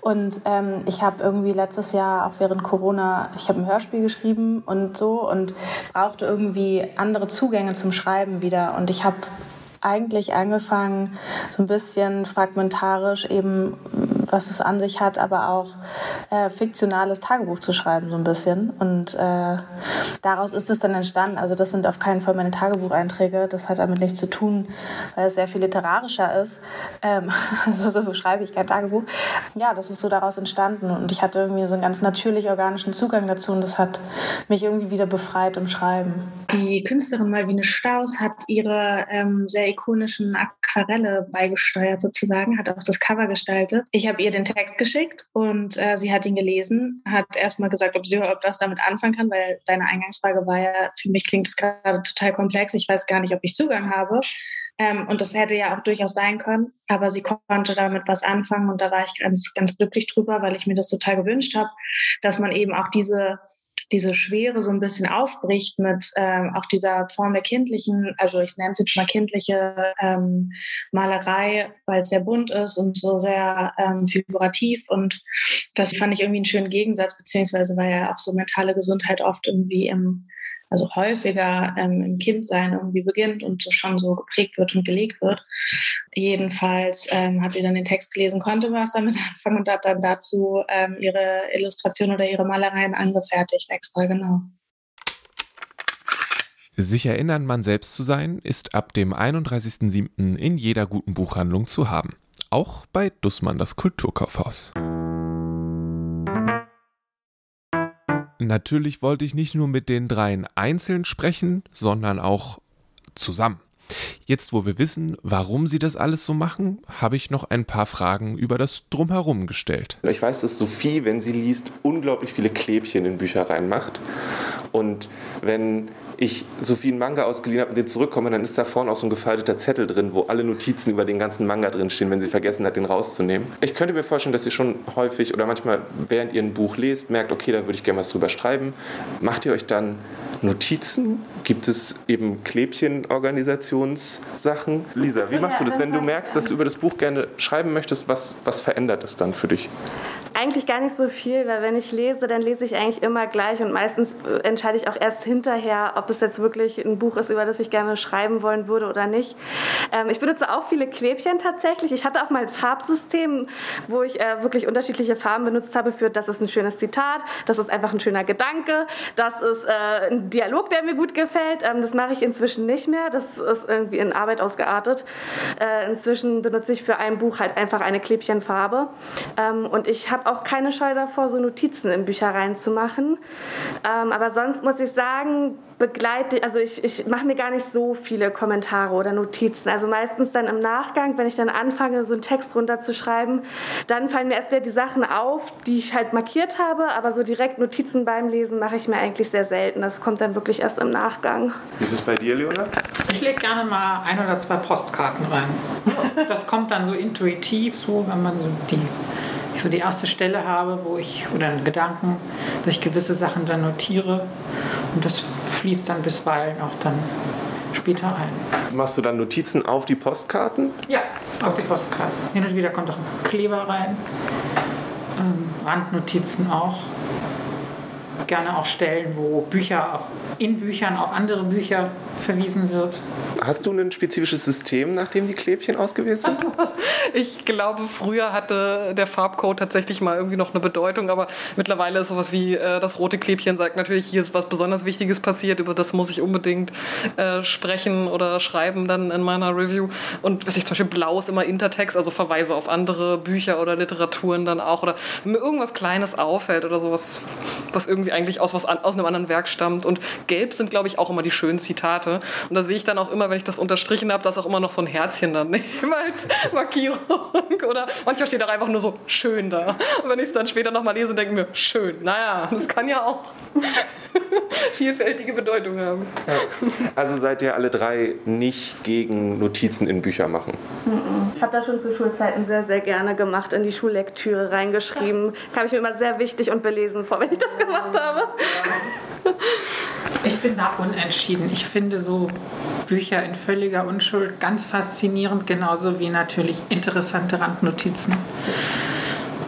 Und ähm, ich habe irgendwie letztes Jahr, auch während Corona, ich habe ein Hörspiel geschrieben und so und brauchte irgendwie andere Zugänge zum Schreiben wieder. Und ich habe eigentlich angefangen, so ein bisschen fragmentarisch eben, was es an sich hat, aber auch äh, fiktionales Tagebuch zu schreiben, so ein bisschen. Und äh, daraus ist es dann entstanden. Also das sind auf keinen Fall meine Tagebucheinträge. Das hat damit nichts zu tun, weil es sehr viel literarischer ist. Ähm, also so schreibe ich kein Tagebuch. Ja, das ist so daraus entstanden. Und ich hatte irgendwie so einen ganz natürlich organischen Zugang dazu. Und das hat mich irgendwie wieder befreit im Schreiben. Die Künstlerin Malvine Staus hat ihre ähm, sehr ikonischen Aquarelle beigesteuert sozusagen, hat auch das Cover gestaltet. Ich habe ihr den Text geschickt und äh, sie hat ihn gelesen, hat erstmal gesagt, ob sie ob das damit anfangen kann, weil deine Eingangsfrage war ja, für mich klingt es gerade total komplex, ich weiß gar nicht, ob ich Zugang habe. Ähm, und das hätte ja auch durchaus sein können, aber sie konnte damit was anfangen und da war ich ganz, ganz glücklich drüber, weil ich mir das total gewünscht habe, dass man eben auch diese diese Schwere so ein bisschen aufbricht mit ähm, auch dieser Form der kindlichen, also ich nenne es jetzt mal kindliche ähm, Malerei, weil es sehr bunt ist und so sehr ähm, figurativ und das fand ich irgendwie einen schönen Gegensatz, beziehungsweise weil ja auch so mentale Gesundheit oft irgendwie im also häufiger ähm, im Kindsein irgendwie beginnt und schon so geprägt wird und gelegt wird. Jedenfalls ähm, hat sie dann den Text gelesen, konnte was damit anfangen und hat dann dazu ähm, ihre Illustration oder ihre Malereien angefertigt, extra genau. Sich erinnern, man selbst zu sein, ist ab dem 31.07. in jeder guten Buchhandlung zu haben. Auch bei Dussmann das Kulturkaufhaus. Natürlich wollte ich nicht nur mit den dreien einzeln sprechen, sondern auch zusammen. Jetzt, wo wir wissen, warum sie das alles so machen, habe ich noch ein paar Fragen über das Drumherum gestellt. Ich weiß, dass Sophie, wenn sie liest, unglaublich viele Klebchen in Bücher reinmacht. Und wenn ich Sophie einen Manga ausgeliehen habe und den zurückkomme, dann ist da vorne auch so ein gefalteter Zettel drin, wo alle Notizen über den ganzen Manga drinstehen, wenn sie vergessen hat, den rauszunehmen. Ich könnte mir vorstellen, dass ihr schon häufig oder manchmal während ihr ein Buch lest, merkt, okay, da würde ich gerne was drüber schreiben. Macht ihr euch dann Notizen? Gibt es eben Klebchenorganisationssachen? Lisa, wie machst du das, wenn du merkst, dass du über das Buch gerne schreiben möchtest? Was, was verändert es dann für dich? Eigentlich gar nicht so viel, weil wenn ich lese, dann lese ich eigentlich immer gleich und meistens äh, entscheide ich auch erst hinterher, ob das jetzt wirklich ein Buch ist, über das ich gerne schreiben wollen würde oder nicht. Ähm, ich benutze auch viele Klebchen tatsächlich. Ich hatte auch mal ein Farbsystem, wo ich äh, wirklich unterschiedliche Farben benutzt habe für das ist ein schönes Zitat, das ist einfach ein schöner Gedanke, das ist äh, ein Dialog, der mir gut gefällt. Ähm, das mache ich inzwischen nicht mehr. Das ist irgendwie in Arbeit ausgeartet. Äh, inzwischen benutze ich für ein Buch halt einfach eine Klebchenfarbe. Ähm, und ich habe auch keine Scheu davor, so Notizen in Bücher reinzumachen. Ähm, aber sonst muss ich sagen, begleite, also ich, ich mache mir gar nicht so viele Kommentare oder Notizen. Also meistens dann im Nachgang, wenn ich dann anfange, so einen Text runterzuschreiben, dann fallen mir erst wieder die Sachen auf, die ich halt markiert habe, aber so direkt Notizen beim Lesen mache ich mir eigentlich sehr selten. Das kommt dann wirklich erst im Nachgang. Wie ist es bei dir, Leona? Ich lege gerne mal ein oder zwei Postkarten rein. Das kommt dann so intuitiv, so wenn man so die ich so die erste Stelle habe, wo ich, oder einen Gedanken, dass ich gewisse Sachen dann notiere und das fließt dann bisweilen auch dann später ein. Machst du dann Notizen auf die Postkarten? Ja, auf die Postkarten. Hin und wieder kommt auch ein Kleber rein, ähm, Randnotizen auch. Gerne auch Stellen, wo Bücher auf, in Büchern auf andere Bücher verwiesen wird. Hast du ein spezifisches System, nach dem die Klebchen ausgewählt sind? ich glaube, früher hatte der Farbcode tatsächlich mal irgendwie noch eine Bedeutung, aber mittlerweile ist sowas wie äh, das rote Klebchen sagt natürlich, hier ist was besonders Wichtiges passiert, über das muss ich unbedingt äh, sprechen oder schreiben dann in meiner Review. Und was ich zum Beispiel blau ist immer Intertext, also Verweise auf andere Bücher oder Literaturen dann auch. Oder wenn mir irgendwas Kleines auffällt oder sowas, was irgendwie eigentlich aus, was an, aus einem anderen Werk stammt. Und gelb sind, glaube ich, auch immer die schönen Zitate. Und da sehe ich dann auch immer, wenn ich das unterstrichen habe, dass auch immer noch so ein Herzchen dann, immer als Markierung. Oder manchmal steht auch einfach nur so schön da. Und wenn ich es dann später nochmal lese, denke ich mir, schön. Naja, das kann ja auch vielfältige Bedeutung haben. Ja. Also seid ihr alle drei nicht gegen Notizen in Bücher machen? Ich habe das schon zu Schulzeiten sehr, sehr gerne gemacht, in die Schullektüre reingeschrieben. Kam ich mir immer sehr wichtig und belesen vor, wenn ich das gemacht habe. Ich bin da unentschieden. Ich finde so Bücher in völliger Unschuld ganz faszinierend, genauso wie natürlich interessante Randnotizen.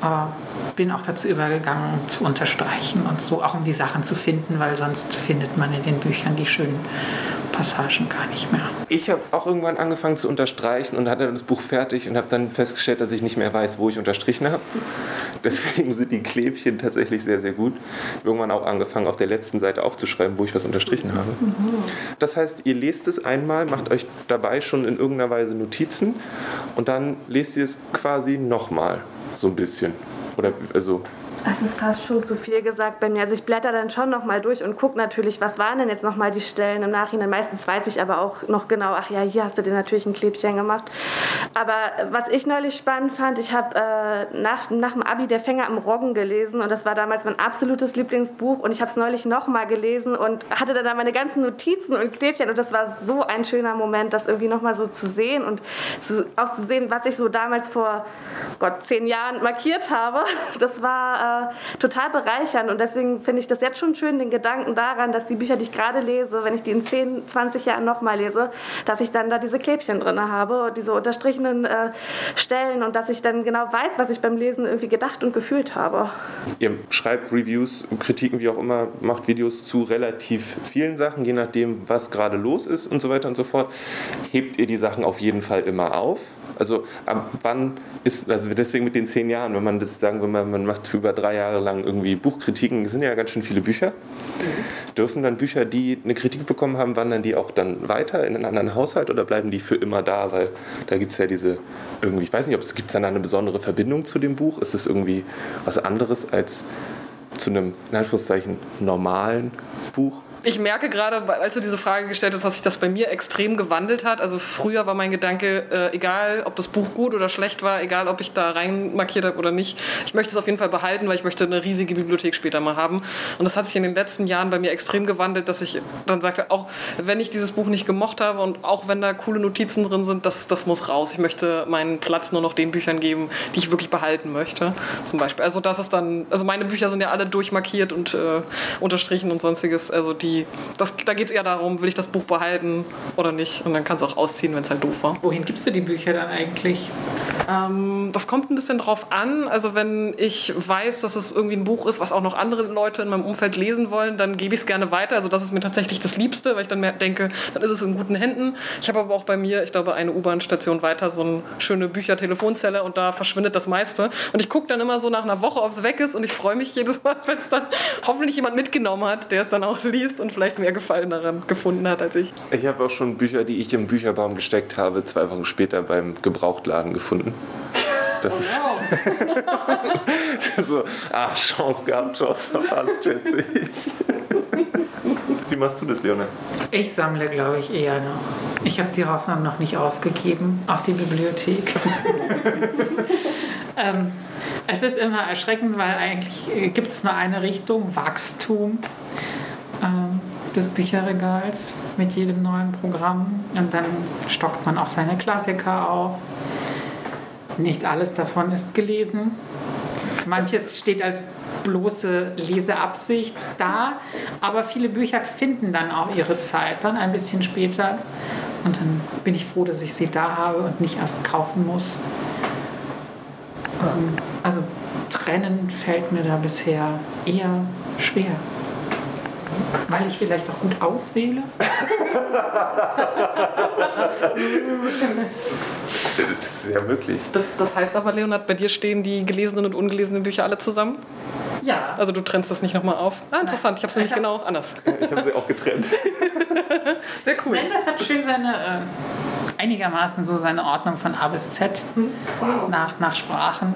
Aber bin auch dazu übergegangen, zu unterstreichen und so, auch um die Sachen zu finden, weil sonst findet man in den Büchern die schönen Passagen gar nicht mehr. Ich habe auch irgendwann angefangen zu unterstreichen und hatte das Buch fertig und habe dann festgestellt, dass ich nicht mehr weiß, wo ich unterstrichen habe. Deswegen sind die Klebchen tatsächlich sehr, sehr gut. Irgendwann auch angefangen, auf der letzten Seite aufzuschreiben, wo ich was unterstrichen habe. Das heißt, ihr lest es einmal, macht euch dabei schon in irgendeiner Weise Notizen und dann lest ihr es quasi nochmal so ein bisschen. Oder also das ist fast schon zu viel gesagt bei mir. Also ich blätter dann schon noch mal durch und gucke natürlich, was waren denn jetzt noch mal die Stellen im Nachhinein. Meistens weiß ich aber auch noch genau, ach ja, hier hast du dir natürlich ein Klebchen gemacht. Aber was ich neulich spannend fand, ich habe äh, nach, nach dem Abi Der Fänger am Roggen gelesen und das war damals mein absolutes Lieblingsbuch und ich habe es neulich noch mal gelesen und hatte dann meine ganzen Notizen und Klebchen und das war so ein schöner Moment, das irgendwie noch mal so zu sehen und zu, auch zu sehen, was ich so damals vor Gott, zehn Jahren markiert habe. Das war äh, total bereichernd. Und deswegen finde ich das jetzt schon schön, den Gedanken daran, dass die Bücher, die ich gerade lese, wenn ich die in 10, 20 Jahren nochmal lese, dass ich dann da diese Klebchen drin habe, diese unterstrichenen äh, Stellen und dass ich dann genau weiß, was ich beim Lesen irgendwie gedacht und gefühlt habe. Ihr schreibt Reviews, Kritiken, wie auch immer, macht Videos zu relativ vielen Sachen, je nachdem, was gerade los ist und so weiter und so fort. Hebt ihr die Sachen auf jeden Fall immer auf? Also ab wann ist, also deswegen mit den zehn Jahren, wenn man das sagen, wenn man, man macht für über drei Jahre lang irgendwie Buchkritiken, das sind ja ganz schön viele Bücher. Mhm. Dürfen dann Bücher, die eine Kritik bekommen haben, wandern die auch dann weiter in einen anderen Haushalt oder bleiben die für immer da? Weil da gibt es ja diese irgendwie, ich weiß nicht, ob es gibt dann eine besondere Verbindung zu dem Buch? Ist es irgendwie was anderes als zu einem, in Anführungszeichen, normalen Buch? Ich merke gerade, als du diese Frage gestellt hast, dass sich das bei mir extrem gewandelt hat. Also früher war mein Gedanke, äh, egal ob das Buch gut oder schlecht war, egal ob ich da rein markiert habe oder nicht, ich möchte es auf jeden Fall behalten, weil ich möchte eine riesige Bibliothek später mal haben. Und das hat sich in den letzten Jahren bei mir extrem gewandelt, dass ich dann sagte, auch wenn ich dieses Buch nicht gemocht habe und auch wenn da coole Notizen drin sind, das, das muss raus. Ich möchte meinen Platz nur noch den Büchern geben, die ich wirklich behalten möchte. Zum Beispiel. Also das ist dann, also meine Bücher sind ja alle durchmarkiert und äh, unterstrichen und sonstiges. Also die die, das, da geht es eher darum, will ich das Buch behalten oder nicht. Und dann kann es auch ausziehen, wenn es halt doof war. Wohin gibst du die Bücher dann eigentlich? Ähm, das kommt ein bisschen drauf an. Also wenn ich weiß, dass es irgendwie ein Buch ist, was auch noch andere Leute in meinem Umfeld lesen wollen, dann gebe ich es gerne weiter. Also das ist mir tatsächlich das Liebste, weil ich dann denke, dann ist es in guten Händen. Ich habe aber auch bei mir, ich glaube, eine U-Bahn-Station weiter so eine schöne Bücher-Telefonzelle und da verschwindet das meiste. Und ich gucke dann immer so nach einer Woche, ob es weg ist und ich freue mich jedes Mal, wenn es dann hoffentlich jemand mitgenommen hat, der es dann auch liest und vielleicht mehr Gefallen daran gefunden hat als ich. Ich habe auch schon Bücher, die ich im Bücherbaum gesteckt habe, zwei Wochen später beim Gebrauchtladen gefunden. Das oh, wow. so, ach, Chance gehabt, Chance verpasst, schätze ich. Wie machst du das, Leona? Ich sammle, glaube ich, eher noch. Ich habe die Hoffnung noch nicht aufgegeben, auch die Bibliothek. ähm, es ist immer erschreckend, weil eigentlich gibt es nur eine Richtung, Wachstum. Ähm, des Bücherregals mit jedem neuen Programm und dann stockt man auch seine Klassiker auf. Nicht alles davon ist gelesen. Manches steht als bloße Leseabsicht da, aber viele Bücher finden dann auch ihre Zeit, dann ein bisschen später. Und dann bin ich froh, dass ich sie da habe und nicht erst kaufen muss. Also trennen fällt mir da bisher eher schwer. Weil ich vielleicht auch gut auswähle. Das ist ja möglich. Das, das heißt aber, Leonard, bei dir stehen die gelesenen und ungelesenen Bücher alle zusammen? Ja. Also du trennst das nicht nochmal auf? Ah, interessant. Ich habe es nämlich genau anders. Ich habe sie auch getrennt. Sehr cool. Nein, das hat schön seine, äh, einigermaßen so seine Ordnung von A bis Z nach, nach Sprachen.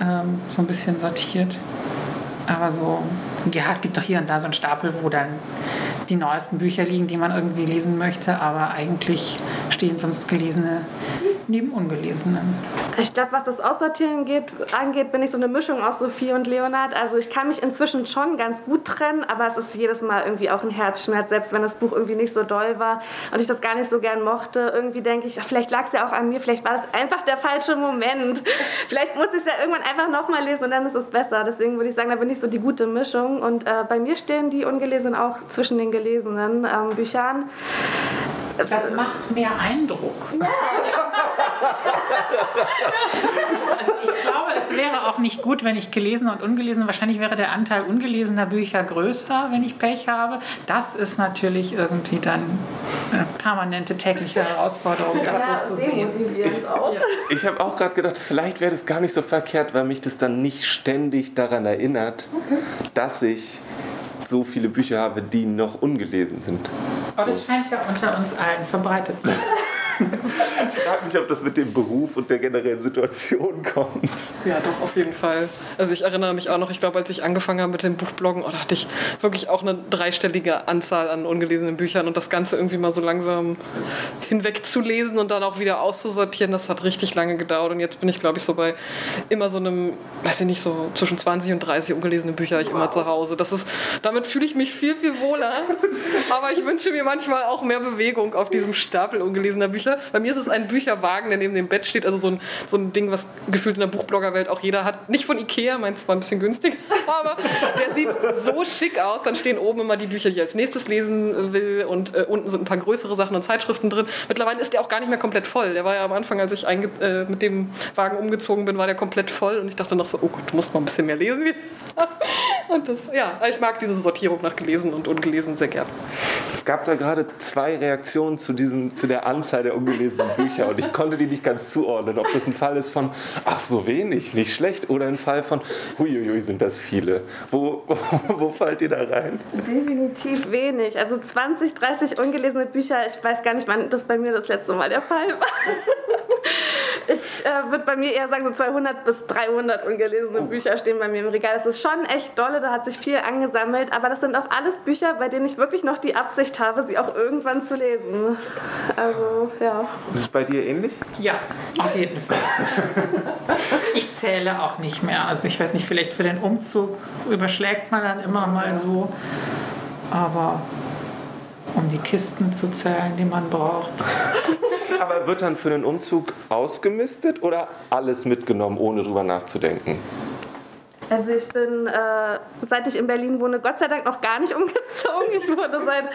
Ähm, so ein bisschen sortiert. Aber so, ja, es gibt doch hier und da so einen Stapel, wo dann die neuesten Bücher liegen, die man irgendwie lesen möchte, aber eigentlich stehen sonst gelesene neben ungelesenen. Ich glaube, was das Aussortieren geht, angeht, bin ich so eine Mischung aus Sophie und Leonard. Also ich kann mich inzwischen schon ganz gut trennen, aber es ist jedes Mal irgendwie auch ein Herzschmerz, selbst wenn das Buch irgendwie nicht so doll war und ich das gar nicht so gern mochte. Irgendwie denke ich, vielleicht lag es ja auch an mir, vielleicht war das einfach der falsche Moment. vielleicht muss ich es ja irgendwann einfach nochmal lesen und dann ist es besser. Deswegen würde ich sagen, da bin ich so die gute Mischung. Und äh, bei mir stehen die Ungelesenen auch zwischen den gelesenen ähm, Büchern. Das macht mehr Eindruck. Also ich glaube, es wäre auch nicht gut, wenn ich gelesen und ungelesen, wahrscheinlich wäre der Anteil ungelesener Bücher größer, wenn ich Pech habe. Das ist natürlich irgendwie dann eine permanente tägliche Herausforderung, das so zu sehen. Ich, ich habe auch gerade gedacht, vielleicht wäre das gar nicht so verkehrt, weil mich das dann nicht ständig daran erinnert, dass ich so viele Bücher habe, die noch ungelesen sind. Aber das scheint ja unter uns allen verbreitet zu sein. Ich frage mich, ob das mit dem Beruf und der generellen Situation kommt. Ja, doch, auf jeden Fall. Also ich erinnere mich auch noch, ich glaube, als ich angefangen habe mit dem Buchbloggen, oh, da hatte ich wirklich auch eine dreistellige Anzahl an ungelesenen Büchern und das Ganze irgendwie mal so langsam hinweg zu lesen und dann auch wieder auszusortieren, das hat richtig lange gedauert und jetzt bin ich, glaube ich, so bei immer so einem, weiß ich nicht, so zwischen 20 und 30 ungelesene Bücher habe ich immer zu Hause. Das ist, damit fühle ich mich viel, viel wohler, aber ich wünsche mir manchmal auch mehr Bewegung auf diesem Stapel ungelesener Bücher. Bei mir ist es ein Bücherwagen, der neben dem Bett steht, also so ein, so ein Ding, was gefühlt in der Buchbloggerwelt auch jeder hat. Nicht von Ikea, meins war ein bisschen günstiger, aber der sieht so schick aus. Dann stehen oben immer die Bücher, die ich als nächstes lesen will und äh, unten sind ein paar größere Sachen und Zeitschriften drin. Mittlerweile ist der auch gar nicht mehr komplett voll. Der war ja am Anfang, als ich äh, mit dem Wagen umgezogen bin, war der komplett voll und ich dachte noch so, oh Gott, du musst mal ein bisschen mehr lesen. und das, ja, ich mag diese Sortierung nach gelesen und ungelesen sehr gern. Es gab da gerade zwei Reaktionen zu, diesem, zu der Anzahl der ungelesenen Bücher und ich konnte die nicht ganz zuordnen, ob das ein Fall ist von, ach so wenig, nicht schlecht, oder ein Fall von, huiuiui, sind das viele. Wo, wo, wo fallt ihr da rein? Definitiv wenig. Also 20, 30 ungelesene Bücher, ich weiß gar nicht, wann das bei mir das letzte Mal der Fall war. Ich äh, würde bei mir eher sagen, so 200 bis 300 ungelesene Bücher stehen bei mir im Regal. Das ist schon echt dolle, da hat sich viel angesammelt, aber das sind auch alles Bücher, bei denen ich wirklich noch die Absicht habe, sie auch irgendwann zu lesen. Also, ja. Ist es bei dir ähnlich? Ja, auf jeden Fall. Ich zähle auch nicht mehr. Also ich weiß nicht, vielleicht für den Umzug überschlägt man dann immer mal so. Aber um die Kisten zu zählen, die man braucht. Aber wird dann für einen Umzug ausgemistet oder alles mitgenommen, ohne drüber nachzudenken? Also ich bin, äh, seit ich in Berlin wohne, Gott sei Dank noch gar nicht umgezogen. Ich wohne seit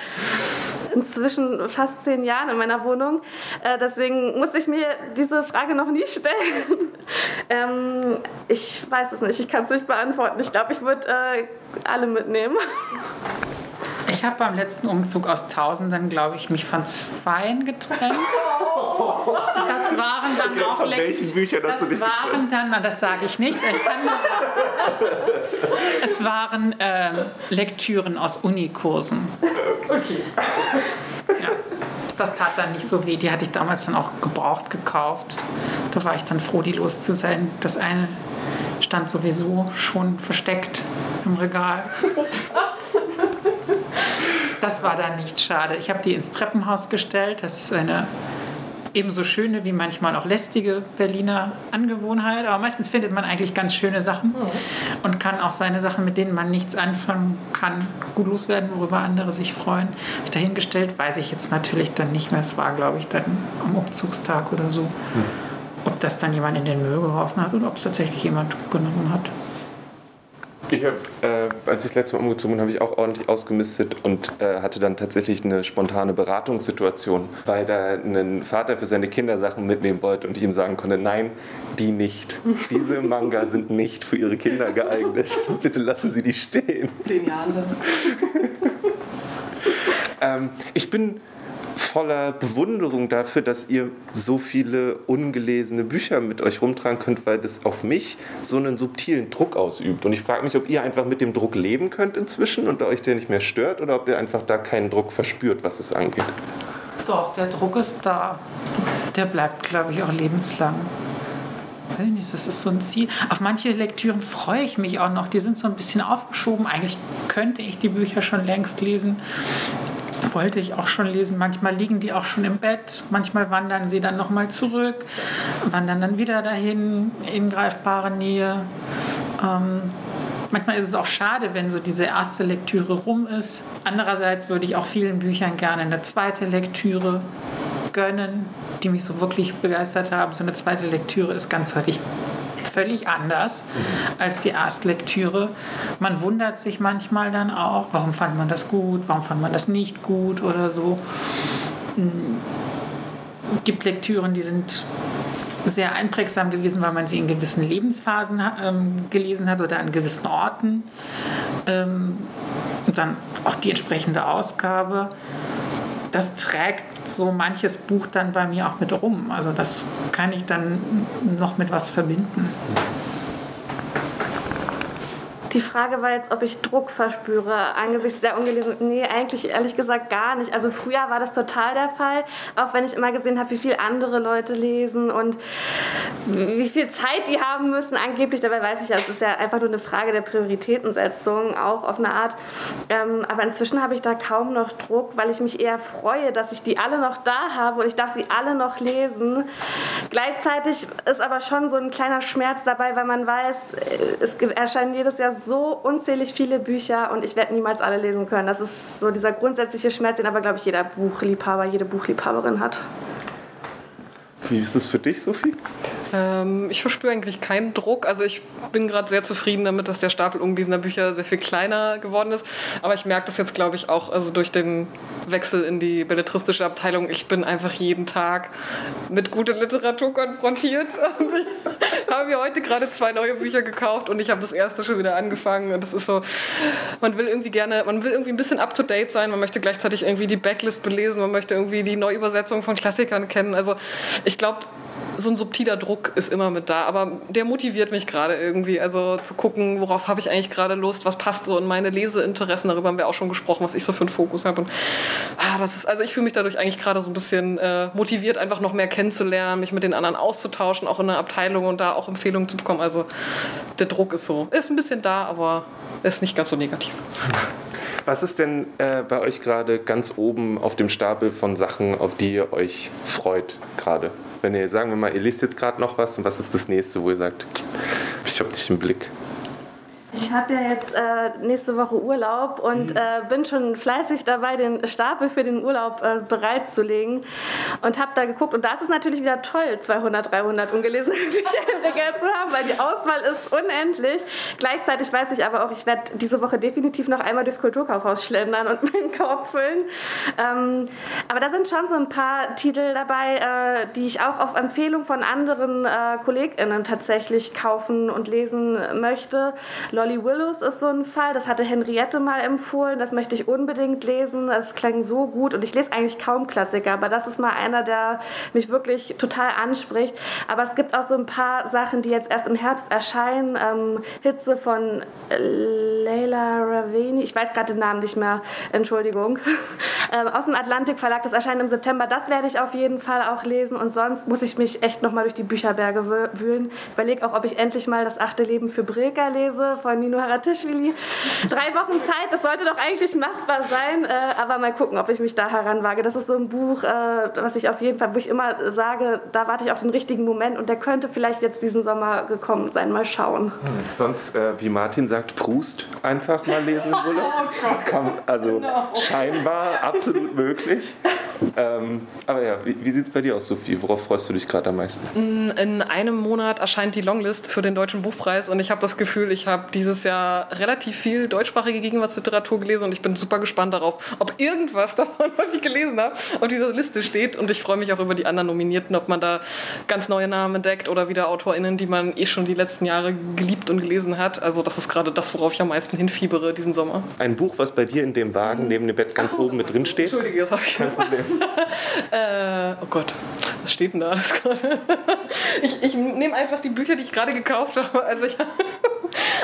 inzwischen fast zehn Jahren in meiner Wohnung. Äh, deswegen musste ich mir diese Frage noch nie stellen. ähm, ich weiß es nicht, ich kann es nicht beantworten. Ich glaube, ich würde äh, alle mitnehmen. Ich habe beim letzten Umzug aus Tausenden, glaube ich, mich von zweien getrennt. Das waren dann Okay, auch von welchen Büchern hast du Das dich waren getrennt? dann, na, das sage ich nicht. Ich kann nur sagen, es waren ähm, Lektüren aus Unikursen. Okay. Ja. Das tat dann nicht so weh. Die hatte ich damals dann auch gebraucht gekauft. Da war ich dann froh, die los zu sein. Das eine stand sowieso schon versteckt im Regal. Das war dann nicht schade. Ich habe die ins Treppenhaus gestellt. Das ist eine ebenso schöne wie manchmal auch lästige Berliner Angewohnheit. Aber meistens findet man eigentlich ganz schöne Sachen und kann auch seine Sachen, mit denen man nichts anfangen kann, gut loswerden, worüber andere sich freuen. Hab ich dahingestellt, weiß ich jetzt natürlich dann nicht mehr. Es war, glaube ich, dann am Umzugstag oder so. Ob das dann jemand in den Müll geworfen hat oder ob es tatsächlich jemand genommen hat. Ich habe, äh, als ich das letzte Mal umgezogen bin, habe ich auch ordentlich ausgemistet und äh, hatte dann tatsächlich eine spontane Beratungssituation, weil da ein Vater für seine Kinder Sachen mitnehmen wollte und ich ihm sagen konnte, nein, die nicht. Diese Manga sind nicht für ihre Kinder geeignet. Bitte lassen Sie die stehen. Zehn Jahre ähm, ich bin voller Bewunderung dafür, dass ihr so viele ungelesene Bücher mit euch rumtragen könnt, weil das auf mich so einen subtilen Druck ausübt. Und ich frage mich, ob ihr einfach mit dem Druck leben könnt inzwischen und euch der nicht mehr stört oder ob ihr einfach da keinen Druck verspürt, was es angeht. Doch, der Druck ist da. Der bleibt, glaube ich, auch lebenslang. Das ist so ein Ziel. Auf manche Lektüren freue ich mich auch noch. Die sind so ein bisschen aufgeschoben. Eigentlich könnte ich die Bücher schon längst lesen wollte ich auch schon lesen. Manchmal liegen die auch schon im Bett, manchmal wandern sie dann nochmal zurück, wandern dann wieder dahin in greifbare Nähe. Ähm, manchmal ist es auch schade, wenn so diese erste Lektüre rum ist. Andererseits würde ich auch vielen Büchern gerne eine zweite Lektüre gönnen, die mich so wirklich begeistert haben. So eine zweite Lektüre ist ganz häufig völlig anders als die Erstlektüre. Man wundert sich manchmal dann auch, warum fand man das gut, warum fand man das nicht gut oder so. Es gibt Lektüren, die sind sehr einprägsam gewesen, weil man sie in gewissen Lebensphasen ähm, gelesen hat oder an gewissen Orten. Ähm, und dann auch die entsprechende Ausgabe das trägt so manches Buch dann bei mir auch mit rum. Also das kann ich dann noch mit was verbinden. Die Frage war jetzt, ob ich Druck verspüre angesichts der ungelesenen. Nee, eigentlich ehrlich gesagt gar nicht. Also früher war das total der Fall, auch wenn ich immer gesehen habe, wie viel andere Leute lesen und wie viel Zeit die haben müssen angeblich. Dabei weiß ich ja, es ist ja einfach nur eine Frage der Prioritätensetzung, auch auf eine Art. Ähm, aber inzwischen habe ich da kaum noch Druck, weil ich mich eher freue, dass ich die alle noch da habe und ich darf sie alle noch lesen. Gleichzeitig ist aber schon so ein kleiner Schmerz dabei, weil man weiß, es erscheinen jedes Jahr so unzählig viele Bücher und ich werde niemals alle lesen können. Das ist so dieser grundsätzliche Schmerz, den aber, glaube ich, jeder Buchliebhaber, jede Buchliebhaberin hat. Wie ist es für dich, Sophie? Ähm, ich verspüre eigentlich keinen Druck. Also ich bin gerade sehr zufrieden damit, dass der Stapel ungelesener Bücher sehr viel kleiner geworden ist. Aber ich merke das jetzt, glaube ich, auch also durch den Wechsel in die belletristische Abteilung. Ich bin einfach jeden Tag mit guter Literatur konfrontiert. Und ich habe mir heute gerade zwei neue Bücher gekauft und ich habe das erste schon wieder angefangen. Und das ist so, man will irgendwie gerne, man will irgendwie ein bisschen up to date sein. Man möchte gleichzeitig irgendwie die Backlist belesen. Man möchte irgendwie die Neuübersetzung von Klassikern kennen. Also ich glaube, so ein subtiler Druck ist immer mit da, aber der motiviert mich gerade irgendwie. Also zu gucken, worauf habe ich eigentlich gerade Lust, was passt so in meine Leseinteressen. Darüber haben wir auch schon gesprochen, was ich so für einen Fokus habe. Und ah, das ist, also ich fühle mich dadurch eigentlich gerade so ein bisschen äh, motiviert, einfach noch mehr kennenzulernen, mich mit den anderen auszutauschen, auch in der Abteilung und da auch Empfehlungen zu bekommen. Also der Druck ist so, ist ein bisschen da, aber ist nicht ganz so negativ. Was ist denn äh, bei euch gerade ganz oben auf dem Stapel von Sachen, auf die ihr euch freut gerade? Wenn ihr, sagen wir mal, ihr liest jetzt gerade noch was und was ist das nächste, wo ihr sagt, ich habe dich im Blick? Ich habe ja jetzt äh, nächste Woche Urlaub und mhm. äh, bin schon fleißig dabei, den Stapel für den Urlaub äh, bereitzulegen und habe da geguckt. Und da ist es natürlich wieder toll, 200, 300 ungelesene Bücher im Regal zu haben, weil die Auswahl ist unendlich. Gleichzeitig weiß ich aber auch, ich werde diese Woche definitiv noch einmal durchs Kulturkaufhaus schlendern und meinen Korb füllen. Ähm, aber da sind schon so ein paar Titel dabei, äh, die ich auch auf Empfehlung von anderen äh, KollegInnen tatsächlich kaufen und lesen möchte. Lolly Willows ist so ein Fall, das hatte Henriette mal empfohlen, das möchte ich unbedingt lesen. Das klang so gut und ich lese eigentlich kaum Klassiker, aber das ist mal einer, der mich wirklich total anspricht. Aber es gibt auch so ein paar Sachen, die jetzt erst im Herbst erscheinen. Ähm, Hitze von Leila Raveni, ich weiß gerade den Namen nicht mehr, Entschuldigung. ähm, aus dem Atlantik Verlag, das erscheint im September. Das werde ich auf jeden Fall auch lesen und sonst muss ich mich echt nochmal durch die Bücherberge wühlen. Überlege auch, ob ich endlich mal das achte Leben für Brilka lese von Nino Haratischvili. Drei Wochen Zeit, das sollte doch eigentlich machbar sein, äh, aber mal gucken, ob ich mich da heranwage. Das ist so ein Buch, äh, was ich auf jeden Fall, wo ich immer sage, da warte ich auf den richtigen Moment und der könnte vielleicht jetzt diesen Sommer gekommen sein. Mal schauen. Hm, sonst, äh, wie Martin sagt, Proust einfach mal lesen würde. Oh Kann, also no. scheinbar ab absolut möglich. Ähm, aber ja, wie, wie sieht es bei dir aus, Sophie? Worauf freust du dich gerade am meisten? In einem Monat erscheint die Longlist für den Deutschen Buchpreis und ich habe das Gefühl, ich habe dieses Jahr relativ viel deutschsprachige Gegenwartsliteratur gelesen und ich bin super gespannt darauf, ob irgendwas davon, was ich gelesen habe, auf dieser Liste steht. Und ich freue mich auch über die anderen Nominierten, ob man da ganz neue Namen entdeckt oder wieder AutorInnen, die man eh schon die letzten Jahre geliebt und gelesen hat. Also das ist gerade das, worauf ich am meisten hinfiebere diesen Sommer. Ein Buch, was bei dir in dem Wagen neben dem Bett ganz so, oben mit drin steht? Entschuldige, das habe ich Kein Problem. äh, oh Gott, was steht denn da alles gerade? ich, ich nehme einfach die Bücher, die ich gerade gekauft habe. Also ich,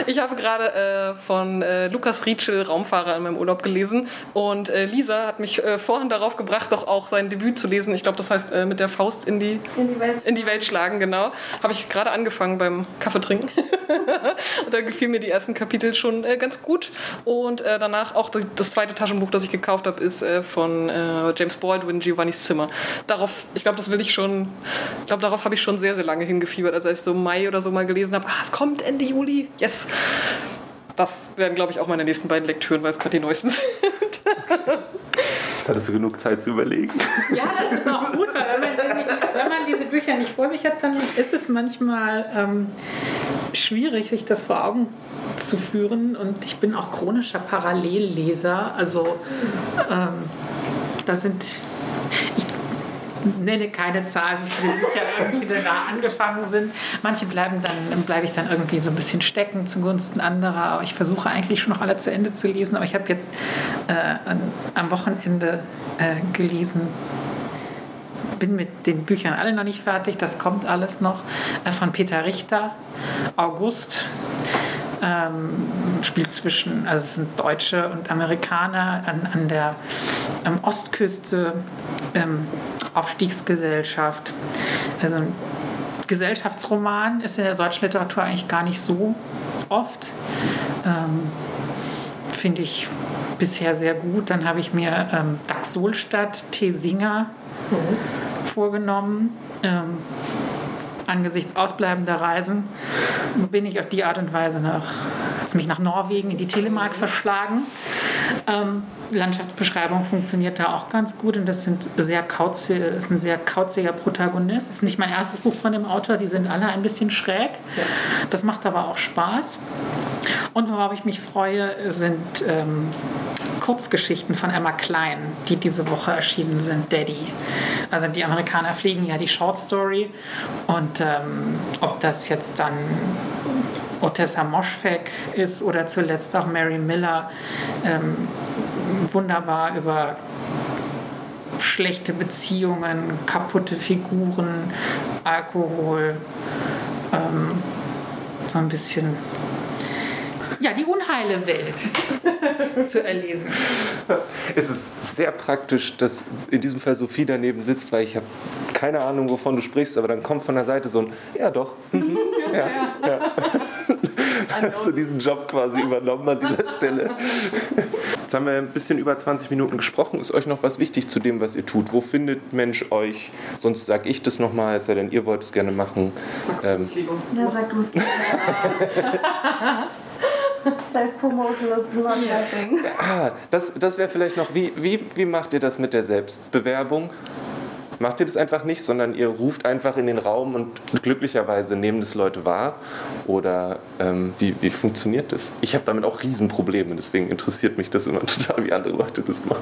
ich habe gerade äh, von äh, Lukas Rietschel Raumfahrer in meinem Urlaub gelesen und äh, Lisa hat mich äh, vorhin darauf gebracht, doch auch sein Debüt zu lesen. Ich glaube, das heißt äh, mit der Faust in die, in die, Welt. in die Welt schlagen, genau. Habe ich gerade angefangen beim Kaffeetrinken. und da gefiel mir die ersten Kapitel schon äh, ganz gut. Und danach auch das zweite Taschenbuch, das ich gekauft habe, ist von James Baldwin, Giovanni's Zimmer. Darauf, ich glaube, das will ich schon, ich glaube, darauf habe ich schon sehr, sehr lange hingefiebert. Also als ich so Mai oder so mal gelesen habe, ah, es kommt Ende Juli, yes. Das werden, glaube ich, auch meine nächsten beiden Lektüren, weil es gerade die neuesten sind. Jetzt hattest du genug Zeit zu überlegen. Ja, das ist auch gut, weil wenn man, nicht, wenn man diese Bücher nicht vor sich hat, dann ist es manchmal ähm, schwierig, sich das vor Augen zu führen. Und ich bin auch chronischer Parallelleser. Also ähm, das sind nenne keine Zahlen, wie viele Bücher irgendwie da angefangen sind. Manche bleiben dann, bleibe ich dann irgendwie so ein bisschen stecken zugunsten anderer. Aber ich versuche eigentlich schon noch alle zu Ende zu lesen. Aber ich habe jetzt äh, am Wochenende äh, gelesen bin mit den Büchern alle noch nicht fertig, das kommt alles noch. Äh, von Peter Richter, August. Ähm, spielt zwischen, also es sind Deutsche und Amerikaner an, an der Ostküste. Ähm, Aufstiegsgesellschaft. Also ein Gesellschaftsroman ist in der deutschen Literatur eigentlich gar nicht so oft. Ähm, Finde ich bisher sehr gut. Dann habe ich mir ähm, Dax Solstadt, T. Singer mhm. vorgenommen. Ähm, angesichts ausbleibender Reisen bin ich auf die Art und Weise nach, hat mich nach Norwegen in die Telemark verschlagen. Ähm, Landschaftsbeschreibung funktioniert da auch ganz gut und das sind sehr kauzig, ist ein sehr kauziger Protagonist. Das ist nicht mein erstes Buch von dem Autor, die sind alle ein bisschen schräg. Das macht aber auch Spaß. Und worauf ich mich freue, sind ähm, Kurzgeschichten von Emma Klein, die diese Woche erschienen sind, Daddy. Also die Amerikaner fliegen ja die Short Story und ähm, ob das jetzt dann Otessa Moschfek ist oder zuletzt auch Mary Miller, ähm, wunderbar über schlechte Beziehungen, kaputte Figuren, Alkohol, ähm, so ein bisschen ja, die unheile Welt zu erlesen. Es ist sehr praktisch, dass in diesem Fall Sophie daneben sitzt, weil ich habe keine Ahnung, wovon du sprichst, aber dann kommt von der Seite so ein, ja doch, mhm. ja, ja. ja. Hast du diesen Job quasi übernommen an dieser Stelle? Jetzt haben wir ein bisschen über 20 Minuten gesprochen. Ist euch noch was wichtig zu dem, was ihr tut? Wo findet Mensch euch? Sonst sage ich das nochmal, es sei denn, ihr wollt es gerne machen. Sag's ähm, Ja, sag du es. Self-Promotion ist not my thing. Ah, das, das wäre vielleicht noch, wie, wie, wie macht ihr das mit der Selbstbewerbung? Macht ihr das einfach nicht, sondern ihr ruft einfach in den Raum und glücklicherweise nehmen das Leute wahr? Oder ähm, wie, wie funktioniert das? Ich habe damit auch Riesenprobleme, deswegen interessiert mich das immer total, wie andere Leute das machen.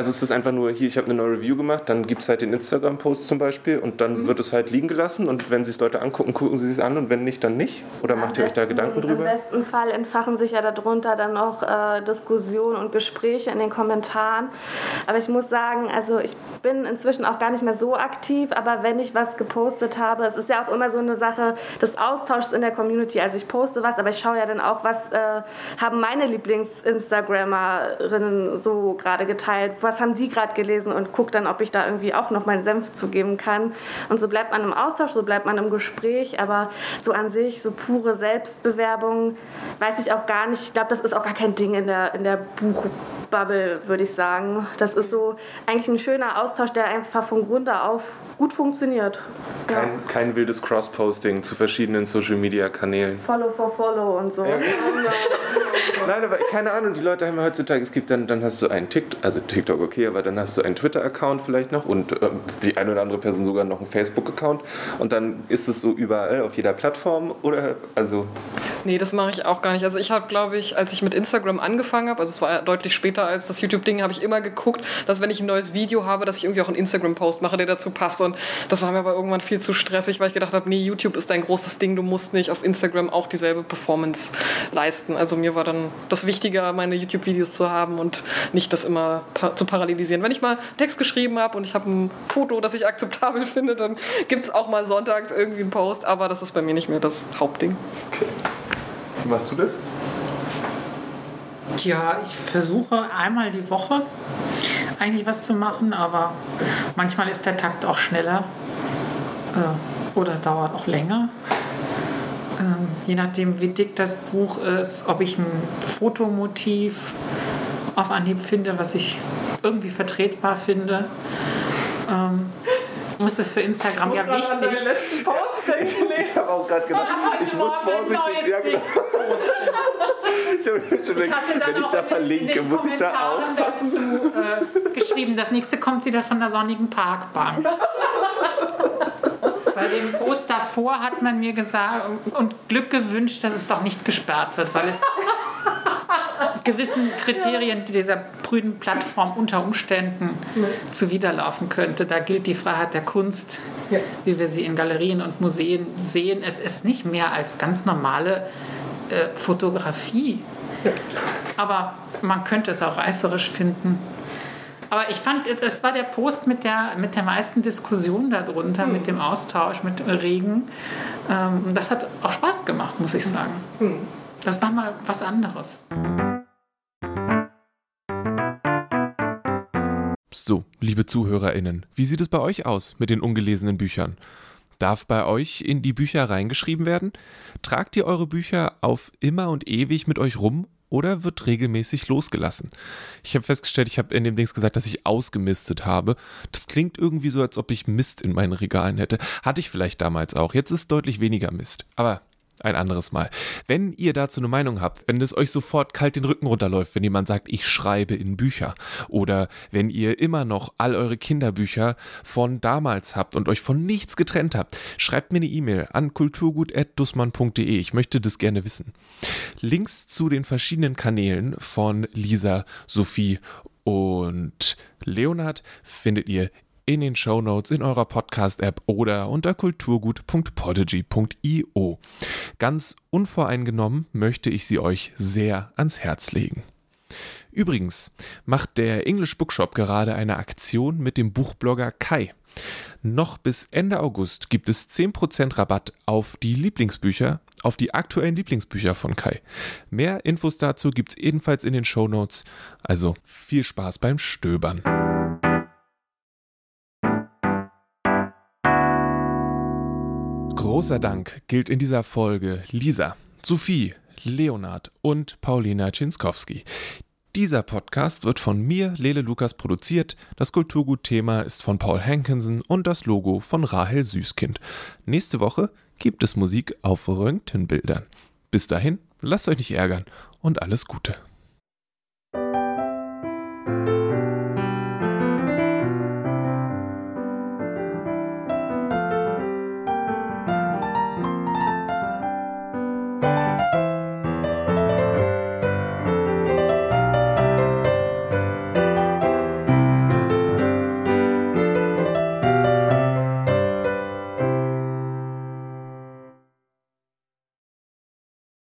Also es ist einfach nur hier, ich habe eine neue Review gemacht, dann gibt es halt den Instagram-Post zum Beispiel und dann mhm. wird es halt liegen gelassen und wenn sich Leute angucken, gucken sie es an und wenn nicht, dann nicht? Oder ja, macht ihr euch da Gedanken drüber? Im besten Fall entfachen sich ja darunter dann auch äh, Diskussionen und Gespräche in den Kommentaren. Aber ich muss sagen, also ich bin inzwischen auch gar nicht mehr so aktiv, aber wenn ich was gepostet habe, es ist ja auch immer so eine Sache des Austauschs in der Community. Also ich poste was, aber ich schaue ja dann auch, was äh, haben meine Lieblings-Instagrammerinnen so gerade geteilt, was haben die gerade gelesen und gucke dann, ob ich da irgendwie auch noch meinen Senf zugeben kann. Und so bleibt man im Austausch, so bleibt man im Gespräch, aber so an sich, so pure Selbstbewerbung, weiß ich auch gar nicht. Ich glaube, das ist auch gar kein Ding in der, in der Buch Bubble, würde ich sagen. Das ist so eigentlich ein schöner Austausch, der einfach von Grund auf gut funktioniert. Kein, ja. kein wildes Cross-Posting zu verschiedenen Social-Media-Kanälen. Follow for Follow und so. Ja. Nein, aber keine Ahnung, die Leute haben heutzutage, es gibt dann, dann hast du einen TikTok, also TikTok okay, aber dann hast du einen Twitter-Account vielleicht noch und äh, die eine oder andere Person sogar noch einen Facebook-Account und dann ist es so überall auf jeder Plattform oder also. Nee, das mache ich auch gar nicht. Also ich habe, glaube ich, als ich mit Instagram angefangen habe, also es war deutlich später als das YouTube-Ding, habe ich immer geguckt, dass wenn ich ein neues Video habe, dass ich irgendwie auch einen Instagram-Post mache, der dazu passt. Und das war mir aber irgendwann viel zu stressig, weil ich gedacht habe, nee, YouTube ist ein großes Ding, du musst nicht auf Instagram auch dieselbe Performance leisten. Also mir war dann das wichtiger, meine YouTube-Videos zu haben und nicht das immer zu parallelisieren. Wenn ich mal Text geschrieben habe und ich habe ein Foto, das ich akzeptabel finde, dann gibt es auch mal sonntags irgendwie einen Post, aber das ist bei mir nicht mehr das Hauptding. Okay. Wie machst du das? Ja, ich versuche einmal die Woche eigentlich was zu machen, aber manchmal ist der Takt auch schneller äh, oder dauert auch länger. Ähm, je nachdem, wie dick das Buch ist, ob ich ein Fotomotiv auf Anhieb finde, was ich irgendwie vertretbar finde. Ähm, muss es für Instagram ja wichtig. ich habe auch gerade gedacht, ich muss vorsichtig. Ja, genau. ich habe mir schon gedacht, wenn ich da verlinke, muss ich da aufpassen. Dazu, äh, geschrieben, das nächste kommt wieder von der sonnigen Parkbank. Bei dem Post davor hat man mir gesagt und Glück gewünscht, dass es doch nicht gesperrt wird, weil es gewissen Kriterien dieser prüden Plattform unter Umständen ja. zuwiderlaufen könnte. Da gilt die Freiheit der Kunst, ja. wie wir sie in Galerien und Museen sehen. Es ist nicht mehr als ganz normale äh, Fotografie. Ja. Aber man könnte es auch reißerisch finden. Aber ich fand, es war der Post mit der, mit der meisten Diskussion darunter, mhm. mit dem Austausch, mit Regen. Ähm, das hat auch Spaß gemacht, muss ich sagen. Mhm. Das war mal was anderes. So, liebe ZuhörerInnen, wie sieht es bei euch aus mit den ungelesenen Büchern? Darf bei euch in die Bücher reingeschrieben werden? Tragt ihr eure Bücher auf immer und ewig mit euch rum oder wird regelmäßig losgelassen? Ich habe festgestellt, ich habe in dem Dings gesagt, dass ich ausgemistet habe. Das klingt irgendwie so, als ob ich Mist in meinen Regalen hätte. Hatte ich vielleicht damals auch. Jetzt ist deutlich weniger Mist. Aber ein anderes Mal. Wenn ihr dazu eine Meinung habt, wenn es euch sofort kalt den Rücken runterläuft, wenn jemand sagt, ich schreibe in Bücher, oder wenn ihr immer noch all eure Kinderbücher von damals habt und euch von nichts getrennt habt, schreibt mir eine E-Mail an kulturgut.dussmann.de. Ich möchte das gerne wissen. Links zu den verschiedenen Kanälen von Lisa, Sophie und Leonard findet ihr in den Show Notes in eurer Podcast-App oder unter kulturgut.podigy.io. Ganz unvoreingenommen möchte ich sie euch sehr ans Herz legen. Übrigens macht der English Bookshop gerade eine Aktion mit dem Buchblogger Kai. Noch bis Ende August gibt es 10% Rabatt auf die Lieblingsbücher, auf die aktuellen Lieblingsbücher von Kai. Mehr Infos dazu gibt es ebenfalls in den Show Notes. Also viel Spaß beim Stöbern. Großer Dank gilt in dieser Folge Lisa, Sophie, Leonard und Paulina Czynskowski. Dieser Podcast wird von mir, Lele Lukas, produziert. Das Kulturgut-Thema ist von Paul Hankinson und das Logo von Rahel Süßkind. Nächste Woche gibt es Musik auf Röntgenbildern. Bis dahin, lasst euch nicht ärgern und alles Gute.